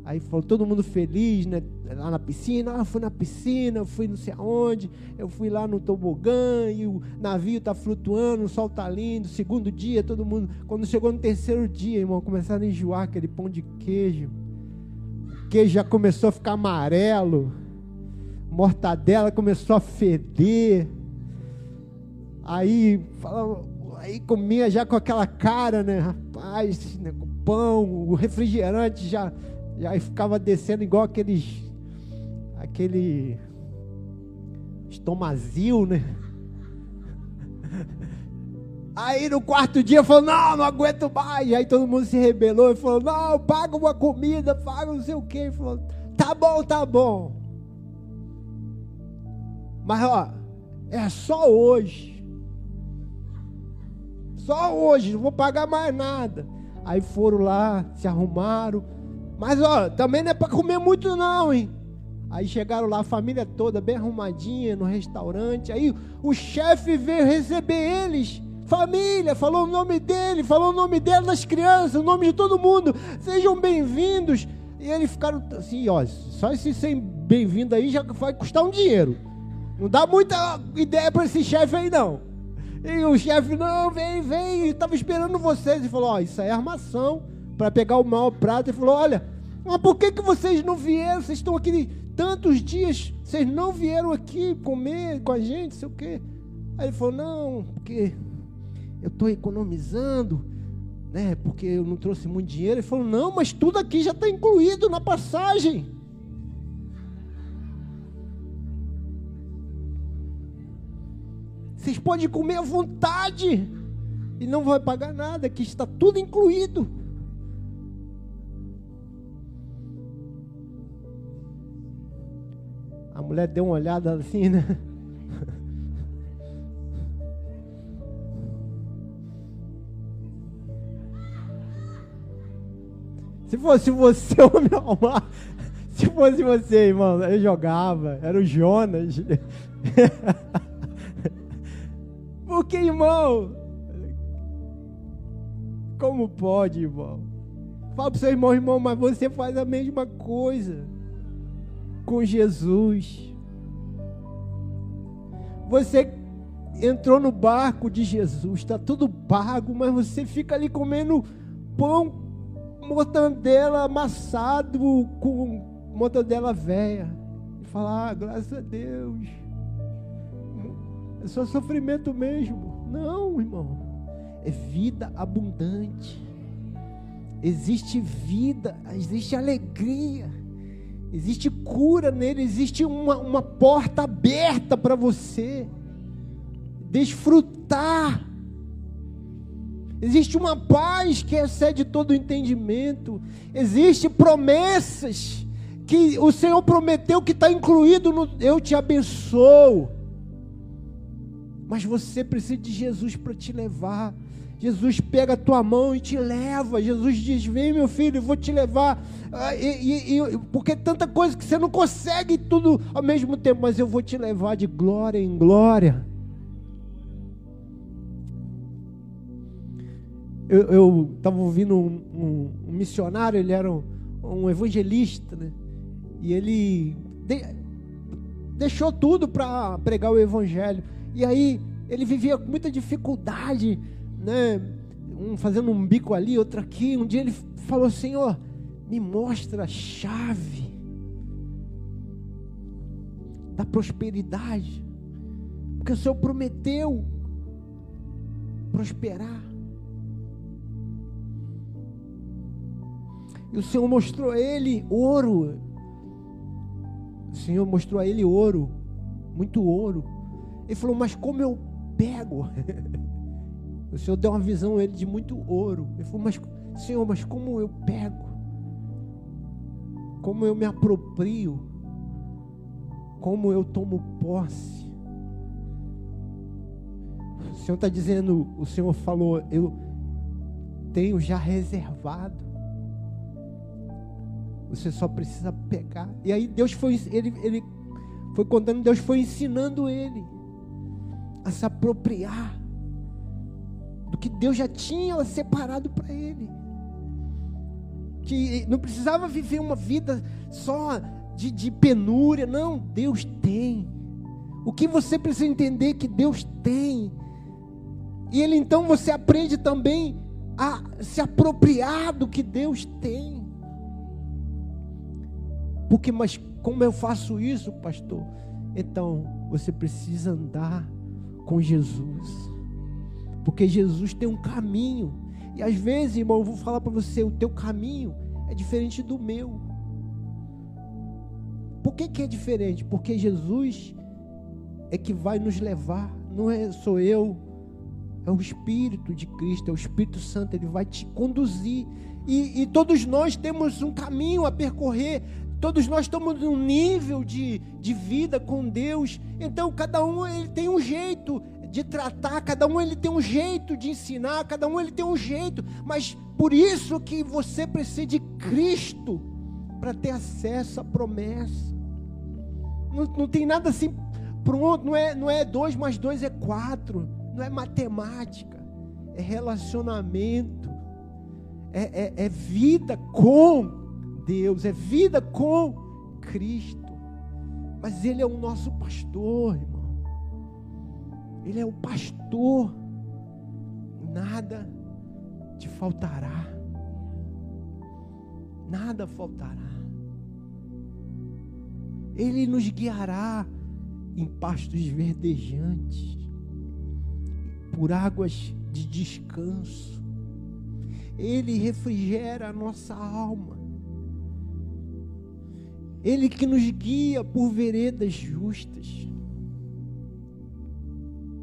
Aí falou todo mundo feliz, né? Lá na piscina, ah, fui na piscina, eu fui não sei aonde, eu fui lá no tobogã e o navio tá flutuando, o sol tá lindo. Segundo dia, todo mundo. Quando chegou no terceiro dia, irmão, começaram a enjoar aquele pão de queijo. O queijo já começou a ficar amarelo. Mortadela começou a feder. Aí, aí comia já com aquela cara, né? Rapaz, né? o pão, o refrigerante já e aí ficava descendo igual aqueles. aquele. estomazil, né? Aí no quarto dia falou: Não, não aguento mais. E aí todo mundo se rebelou e falou: Não, paga uma comida, paga não sei o quê. Falou: Tá bom, tá bom. Mas ó, é só hoje. Só hoje, não vou pagar mais nada. Aí foram lá, se arrumaram mas ó, também não é para comer muito não, hein? Aí chegaram lá a família toda bem arrumadinha no restaurante. Aí o chefe veio receber eles. Família, falou o nome dele, falou o nome dela das crianças, o nome de todo mundo. Sejam bem-vindos. E eles ficaram assim, ó, só esse sem bem-vindo aí já vai custar um dinheiro. Não dá muita ideia para esse chefe aí não. E o chefe, não, vem, vem, estava esperando vocês. E falou, ó, isso é armação para pegar o mau prato e falou: Olha, mas por que, que vocês não vieram? Vocês estão aqui tantos dias, vocês não vieram aqui comer com a gente, sei o quê. Aí ele falou: Não, porque eu estou economizando, né? Porque eu não trouxe muito dinheiro. Ele falou: Não, mas tudo aqui já está incluído na passagem. Vocês podem comer à vontade. E não vai pagar nada, que está tudo incluído. Mulher deu uma olhada assim, né? Se fosse você, o meu amar, se fosse você, irmão, eu jogava, era o Jonas. Porque, irmão, como pode, irmão? Fala para o seu irmão, irmão, mas você faz a mesma coisa com Jesus. Você entrou no barco de Jesus, está tudo pago, mas você fica ali comendo pão, mortandela amassado com mortandela velha. E fala, ah, graças a Deus. É só sofrimento mesmo. Não, irmão. É vida abundante. Existe vida, existe alegria Existe cura nele, existe uma, uma porta aberta para você desfrutar. Existe uma paz que excede todo o entendimento. Existem promessas que o Senhor prometeu que está incluído no Eu te abençoo. Mas você precisa de Jesus para te levar. Jesus pega a tua mão e te leva. Jesus diz: Vem, meu filho, eu vou te levar. Ah, e, e, porque tanta coisa que você não consegue tudo ao mesmo tempo, mas eu vou te levar de glória em glória. Eu estava ouvindo um, um, um, missionário, ele era um, um evangelista, né? E ele de, deixou tudo para pregar o evangelho. E aí ele vivia com muita dificuldade né, um fazendo um bico ali, outro aqui. Um dia ele falou: Senhor, me mostra a chave da prosperidade, porque o Senhor prometeu prosperar. E o Senhor mostrou a ele ouro. O Senhor mostrou a ele ouro, muito ouro. Ele falou: Mas como eu pego? O Senhor deu uma visão a ele de muito ouro. Ele falou, mas Senhor, mas como eu pego? Como eu me aproprio? Como eu tomo posse? O Senhor está dizendo, o Senhor falou, eu tenho já reservado. Você só precisa pegar. E aí Deus foi, ele, ele foi contando, Deus foi ensinando ele a se apropriar do que Deus já tinha separado para ele. Que não precisava viver uma vida só de, de penúria, não, Deus tem. O que você precisa entender que Deus tem. E ele então você aprende também a se apropriar do que Deus tem. Porque, mas como eu faço isso, pastor? Então, você precisa andar com Jesus. Porque Jesus tem um caminho. E às vezes, irmão, eu vou falar para você, o teu caminho é diferente do meu. Por que, que é diferente? Porque Jesus é que vai nos levar, não é sou eu, é o Espírito de Cristo, é o Espírito Santo, ele vai te conduzir. E, e todos nós temos um caminho a percorrer, todos nós estamos num nível de, de vida com Deus, então cada um ele tem um jeito, de tratar, cada um ele tem um jeito de ensinar, cada um ele tem um jeito, mas por isso que você precisa de Cristo para ter acesso à promessa. Não, não tem nada assim pronto, não é, não é dois mais dois é quatro, não é matemática, é relacionamento, é, é, é vida com Deus, é vida com Cristo. Mas Ele é o nosso pastor, irmão. Ele é o pastor. Nada te faltará. Nada faltará. Ele nos guiará em pastos verdejantes, por águas de descanso. Ele refrigera a nossa alma. Ele que nos guia por veredas justas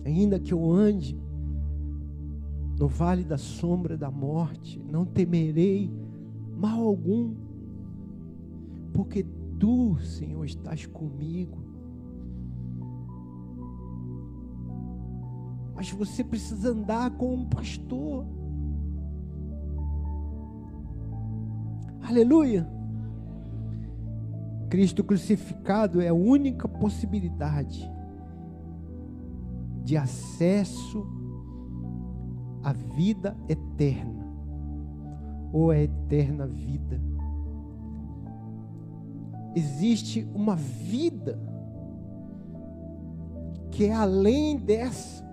ainda que eu ande no vale da sombra da morte, não temerei mal algum, porque tu, Senhor, estás comigo. Mas você precisa andar com um pastor. Aleluia. Cristo crucificado é a única possibilidade de acesso à vida eterna, ou a eterna vida. Existe uma vida que é além dessa.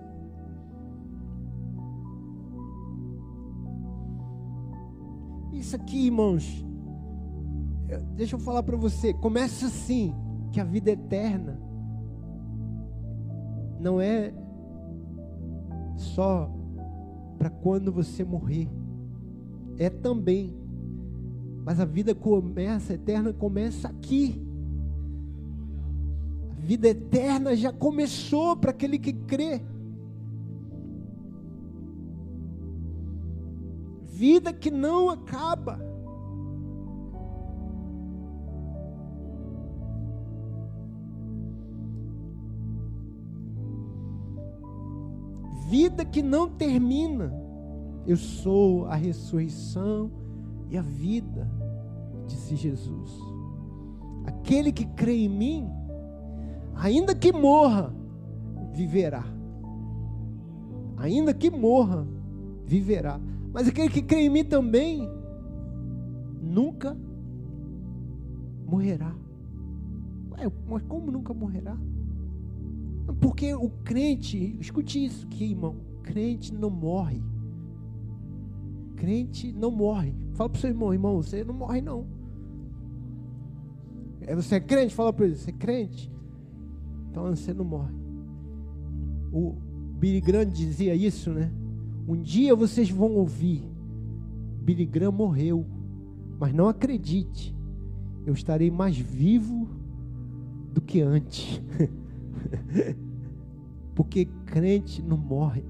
Isso aqui, irmãos, deixa eu falar para você, começa assim, que a vida eterna não é só para quando você morrer. É também. Mas a vida começa, eterna começa aqui. A vida eterna já começou para aquele que crê. Vida que não acaba. Vida que não termina. Eu sou a ressurreição e a vida, disse Jesus. Aquele que crê em mim, ainda que morra, viverá. Ainda que morra, viverá. Mas aquele que crê em mim também, nunca morrerá. Ué, mas como nunca morrerá? Porque o crente, escute isso aqui, irmão. Crente não morre. Crente não morre. Fala para o seu irmão, irmão, você não morre não. É, você é crente? Fala para ele, você é crente? Então você não morre. O Billy Graham dizia isso, né? Um dia vocês vão ouvir, Billy Graham morreu, mas não acredite, eu estarei mais vivo do que antes. Porque crente não morre.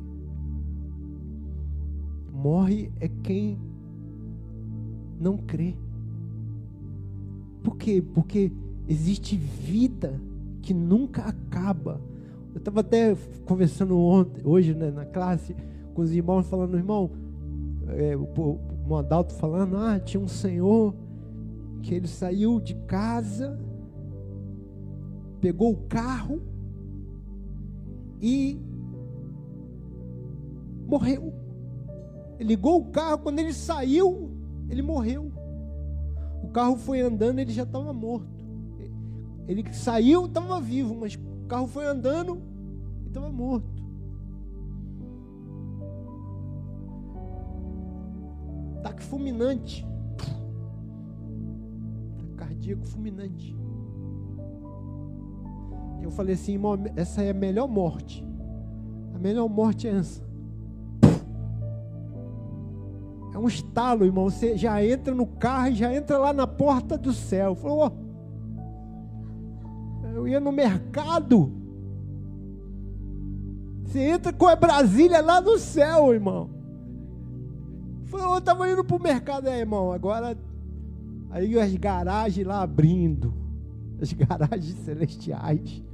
Morre é quem não crê. Por quê? Porque existe vida que nunca acaba. Eu estava até conversando ontem, hoje né, na classe com os irmãos, falando, irmão, é, o, o Adalto falando, ah, tinha um senhor que ele saiu de casa, pegou o carro, e morreu. Ele ligou o carro, quando ele saiu, ele morreu. O carro foi andando, ele já estava morto. Ele saiu, estava vivo, mas o carro foi andando e estava morto. Ataque fulminante. Cardíaco fulminante. Eu falei assim, irmão, essa é a melhor morte. A melhor morte é essa. É um estalo, irmão. Você já entra no carro e já entra lá na porta do céu. Falou, oh, eu ia no mercado. Você entra com a Brasília lá no céu, irmão. Falou, eu estava indo para o mercado, é, irmão. Agora, aí as garagens lá abrindo. As garagens celestiais.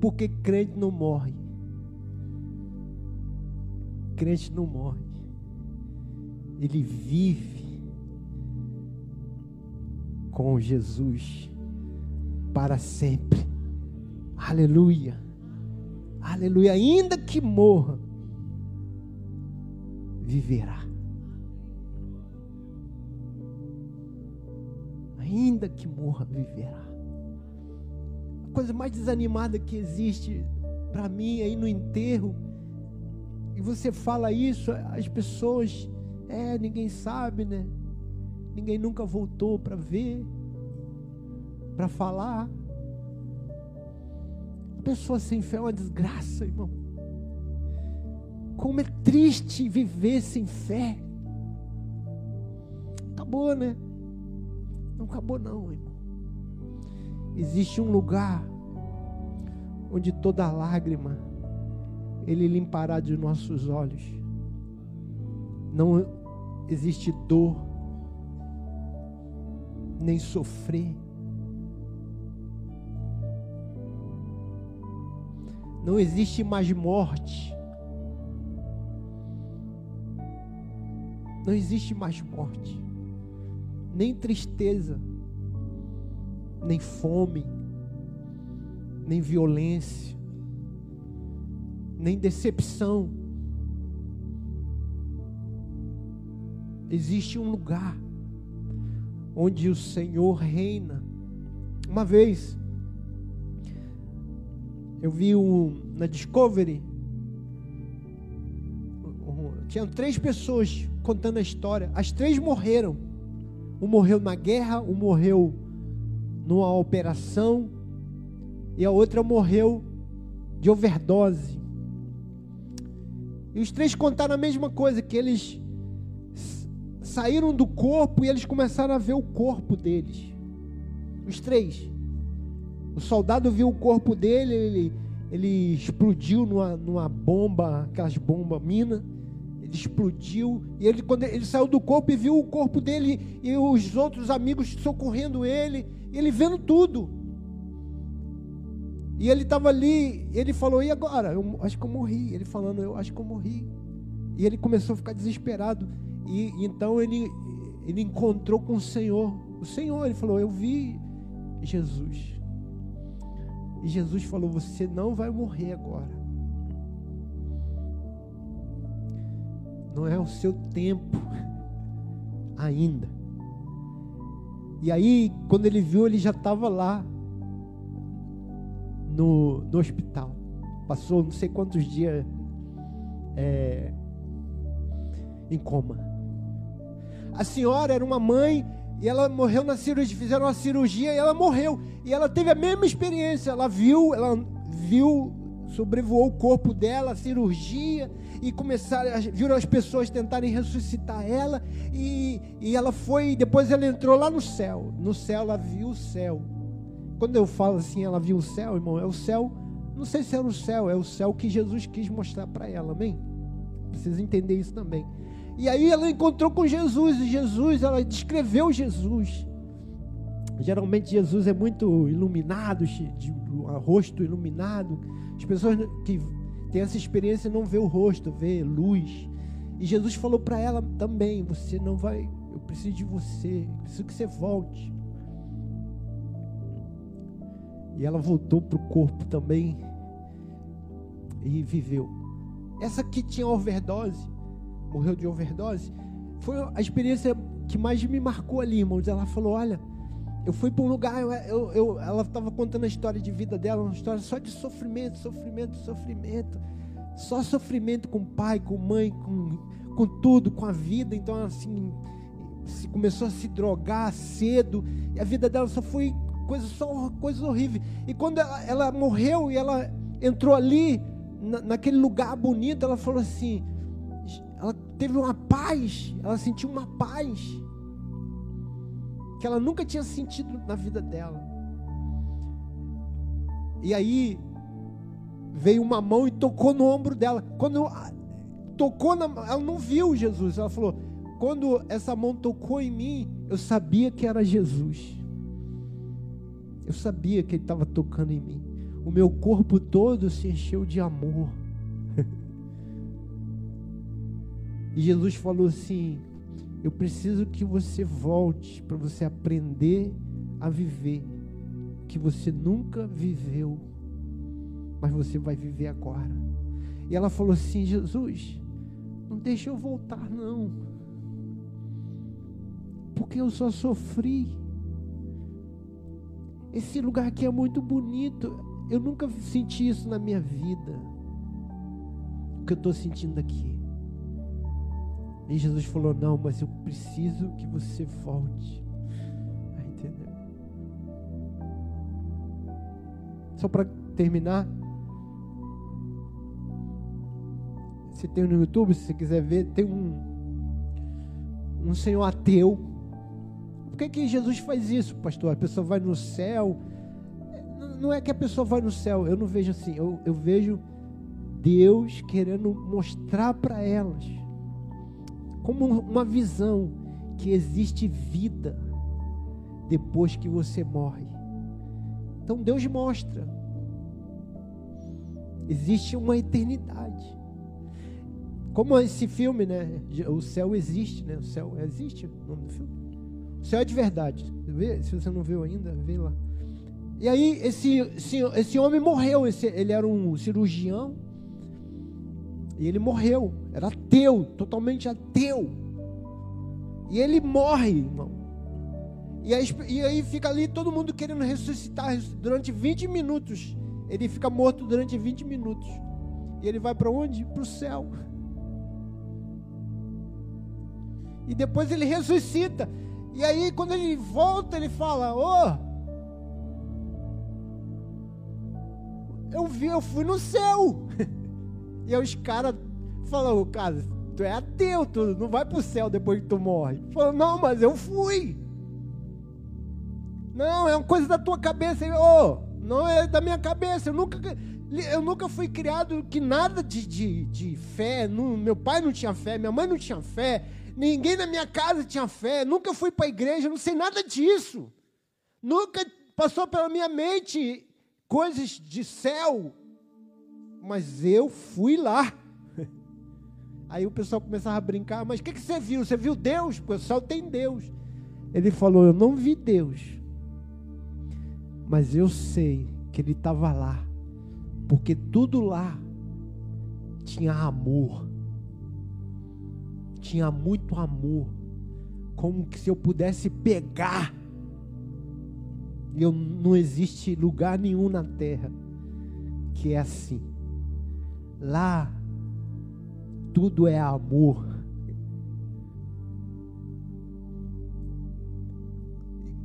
Porque crente não morre. Crente não morre. Ele vive com Jesus para sempre. Aleluia. Aleluia. Ainda que morra, viverá. Ainda que morra, viverá coisa mais desanimada que existe para mim aí no enterro. E você fala isso, as pessoas, é, ninguém sabe, né? Ninguém nunca voltou para ver, para falar. A pessoa sem fé é uma desgraça, irmão. Como é triste viver sem fé. Acabou, né? Não acabou não, irmão. Existe um lugar onde toda lágrima Ele limpará de nossos olhos. Não existe dor, nem sofrer. Não existe mais morte. Não existe mais morte, nem tristeza, nem fome, nem violência, nem decepção. Existe um lugar onde o Senhor reina. Uma vez, eu vi um, na Discovery, tinham três pessoas contando a história. As três morreram. Um morreu na guerra, um morreu numa operação e a outra morreu de overdose. E os três contaram a mesma coisa, que eles saíram do corpo e eles começaram a ver o corpo deles. Os três. O soldado viu o corpo dele, ele, ele explodiu numa, numa bomba, aquelas bombas, mina. Ele explodiu. E ele, quando ele saiu do corpo e viu o corpo dele e os outros amigos socorrendo ele, ele vendo tudo. E ele estava ali, ele falou: E agora? Eu acho que eu morri. Ele falando: Eu acho que eu morri. E ele começou a ficar desesperado. E então ele, ele encontrou com o Senhor. O Senhor, ele falou: Eu vi Jesus. E Jesus falou: Você não vai morrer agora. Não é o seu tempo ainda. E aí, quando ele viu, ele já estava lá no, no hospital. Passou não sei quantos dias é, em coma. A senhora era uma mãe e ela morreu na cirurgia, fizeram uma cirurgia e ela morreu. E ela teve a mesma experiência. Ela viu, ela viu, sobrevoou o corpo dela, a cirurgia, e começaram, viram as pessoas tentarem ressuscitar ela. E, e ela foi, depois ela entrou lá no céu. No céu ela viu o céu. Quando eu falo assim, ela viu o céu, irmão, é o céu. Não sei se era o céu, é o céu que Jesus quis mostrar para ela, amém? Precisa entender isso também. E aí ela encontrou com Jesus, e Jesus, ela descreveu Jesus. Geralmente Jesus é muito iluminado, de rosto iluminado. As pessoas que têm essa experiência não vê o rosto, vê luz. E Jesus falou para ela também: você não vai, eu preciso de você, preciso que você volte. E ela voltou para o corpo também e viveu. Essa que tinha overdose, morreu de overdose, foi a experiência que mais me marcou ali, irmãos. Ela falou: Olha, eu fui para um lugar, eu, eu, ela estava contando a história de vida dela, uma história só de sofrimento, sofrimento, sofrimento. Só sofrimento com pai, com mãe, com, com tudo, com a vida. Então, assim, se começou a se drogar cedo, e a vida dela só foi coisa, só coisa horrível. E quando ela, ela morreu e ela entrou ali, na, naquele lugar bonito, ela falou assim: ela teve uma paz, ela sentiu uma paz que ela nunca tinha sentido na vida dela. E aí veio uma mão e tocou no ombro dela. Quando tocou na, ela não viu Jesus. Ela falou: quando essa mão tocou em mim, eu sabia que era Jesus. Eu sabia que ele estava tocando em mim. O meu corpo todo se encheu de amor. E Jesus falou assim: Eu preciso que você volte para você aprender a viver que você nunca viveu, mas você vai viver agora. E ela falou assim: Jesus, não deixa eu voltar, não, porque eu só sofri. Esse lugar aqui é muito bonito. Eu nunca senti isso na minha vida. O que eu estou sentindo aqui. E Jesus falou: Não, mas eu preciso que você volte. Entendeu? Só para terminar. Você tem no YouTube, se você quiser ver, tem um, um senhor ateu. Por que, que Jesus faz isso, pastor? A pessoa vai no céu. Não é que a pessoa vai no céu, eu não vejo assim. Eu, eu vejo Deus querendo mostrar para elas como uma visão que existe vida depois que você morre. Então Deus mostra. Existe uma eternidade. Como esse filme, né? O céu existe, né? O céu existe o nome do filme. O céu é de verdade. Se você não viu ainda, vê lá. E aí esse, esse, esse homem morreu. Esse, ele era um cirurgião. E ele morreu. Era ateu, totalmente ateu. E ele morre, irmão. E aí, e aí fica ali todo mundo querendo ressuscitar durante 20 minutos. Ele fica morto durante 20 minutos. E ele vai para onde? Para o céu. E depois ele ressuscita. E aí, quando ele volta, ele fala: Ô, oh, eu vi, eu fui no céu. E aí os caras falam: Cara, tu é ateu, tu não vai pro céu depois que tu morre. Falou: Não, mas eu fui. Não, é uma coisa da tua cabeça. Ô, oh, não é da minha cabeça. Eu nunca, eu nunca fui criado que nada de, de, de fé. Meu pai não tinha fé, minha mãe não tinha fé. Ninguém na minha casa tinha fé, nunca fui para a igreja, não sei nada disso. Nunca passou pela minha mente coisas de céu, mas eu fui lá. Aí o pessoal começava a brincar, mas o que, que você viu? Você viu Deus? O céu tem Deus. Ele falou: Eu não vi Deus, mas eu sei que Ele estava lá, porque tudo lá tinha amor tinha muito amor, como que se eu pudesse pegar. Eu não existe lugar nenhum na terra que é assim. Lá tudo é amor.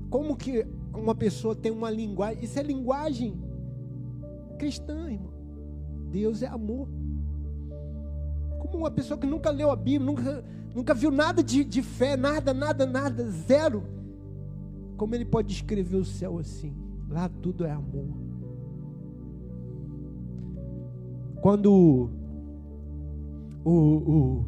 Como que uma pessoa tem uma linguagem? Isso é linguagem cristã, irmão. Deus é amor. Como uma pessoa que nunca leu a Bíblia, nunca, nunca viu nada de, de fé, nada, nada, nada, zero. Como ele pode descrever o céu assim? Lá tudo é amor. Quando o, o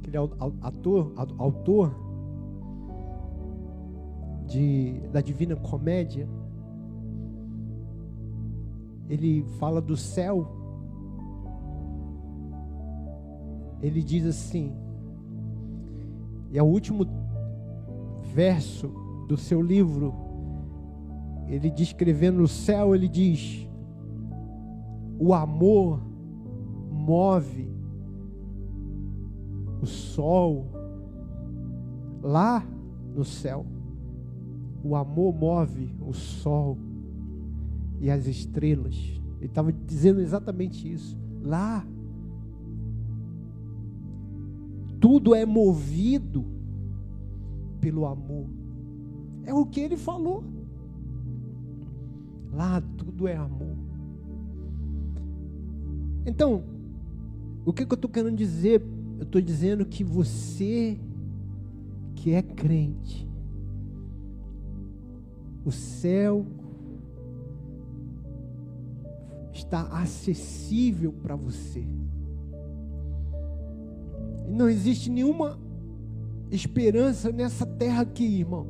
aquele ator, autor de, da Divina Comédia, ele fala do céu. Ele diz assim, e é o último verso do seu livro, ele descrevendo o céu, ele diz: o amor move o sol lá no céu. O amor move o sol e as estrelas. Ele estava dizendo exatamente isso. Lá, tudo é movido pelo amor. É o que ele falou. Lá tudo é amor. Então, o que, que eu estou querendo dizer? Eu estou dizendo que você que é crente, o céu está acessível para você. E não existe nenhuma esperança nessa terra aqui, irmão,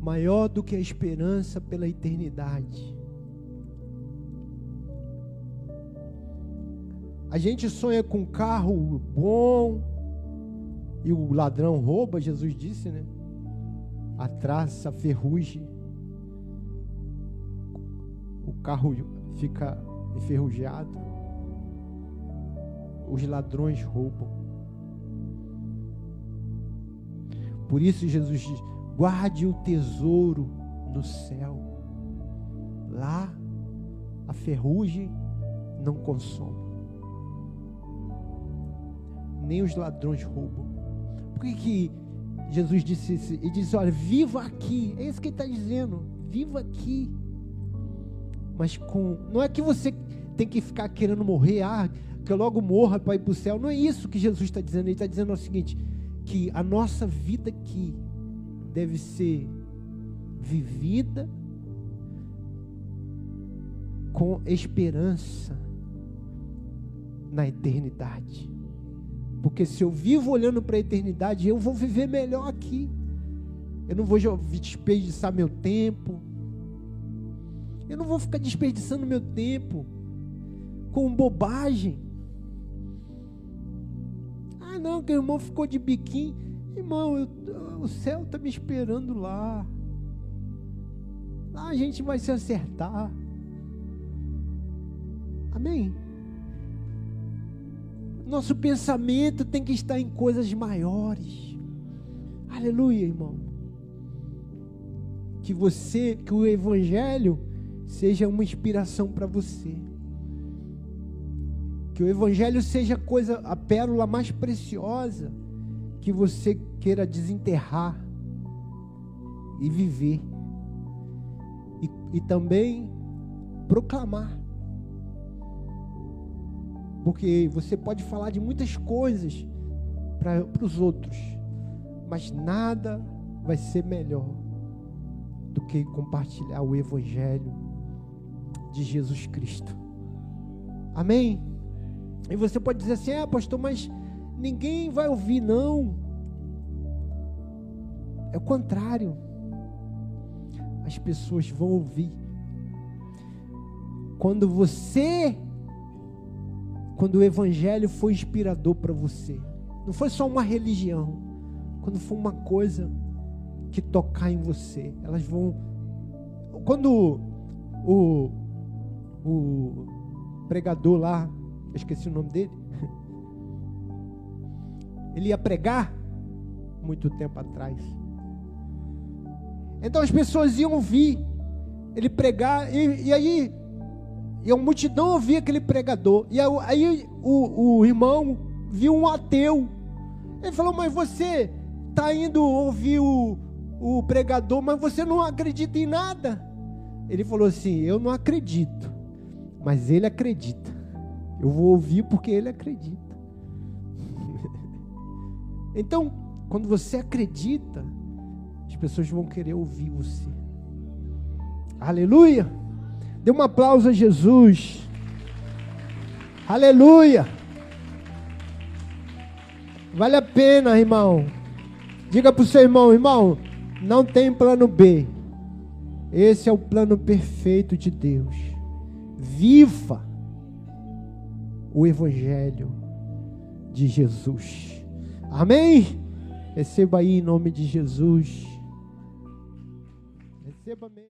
maior do que a esperança pela eternidade. A gente sonha com um carro bom e o ladrão rouba, Jesus disse, né? a traça, a ferrugem, o carro fica enferrujado, os ladrões roubam. Por isso Jesus diz: guarde o tesouro no céu. Lá a ferrugem não consome. Nem os ladrões roubam. Por que, que Jesus disse isso, e disse: Olha, viva aqui. É isso que ele está dizendo. Viva aqui. Mas com. Não é que você tem que ficar querendo morrer, ah, que eu logo morra para ir para o céu. Não é isso que Jesus está dizendo. Ele está dizendo o seguinte: que a nossa vida aqui deve ser vivida com esperança na eternidade. Porque se eu vivo olhando para a eternidade, eu vou viver melhor aqui. Eu não vou desperdiçar meu tempo. Eu não vou ficar desperdiçando meu tempo com bobagem. Não, que o irmão ficou de biquinho. Irmão, eu, o céu está me esperando lá. Lá a gente vai se acertar. Amém? Nosso pensamento tem que estar em coisas maiores. Aleluia, irmão. Que você, que o Evangelho seja uma inspiração para você. Que o Evangelho seja coisa, a pérola mais preciosa que você queira desenterrar e viver. E, e também proclamar. Porque você pode falar de muitas coisas para os outros, mas nada vai ser melhor do que compartilhar o Evangelho de Jesus Cristo. Amém? E você pode dizer assim: é, pastor, mas ninguém vai ouvir, não. É o contrário. As pessoas vão ouvir. Quando você quando o evangelho foi inspirador para você. Não foi só uma religião, quando foi uma coisa que tocar em você. Elas vão quando o o pregador lá, eu esqueci o nome dele. Ele ia pregar muito tempo atrás. Então as pessoas iam ouvir ele pregar, e, e aí e a multidão ouvia aquele pregador. E aí o, o irmão viu um ateu. Ele falou: Mas você está indo ouvir o, o pregador, mas você não acredita em nada. Ele falou assim: Eu não acredito, mas ele acredita. Eu vou ouvir porque ele acredita. então, quando você acredita, as pessoas vão querer ouvir você. Aleluia! Dê um aplauso a Jesus. Aleluia. Vale a pena, irmão. Diga para o seu irmão, irmão, não tem plano B. Esse é o plano perfeito de Deus. Viva o Evangelho de Jesus. Amém? Receba aí em nome de Jesus. Receba mesmo.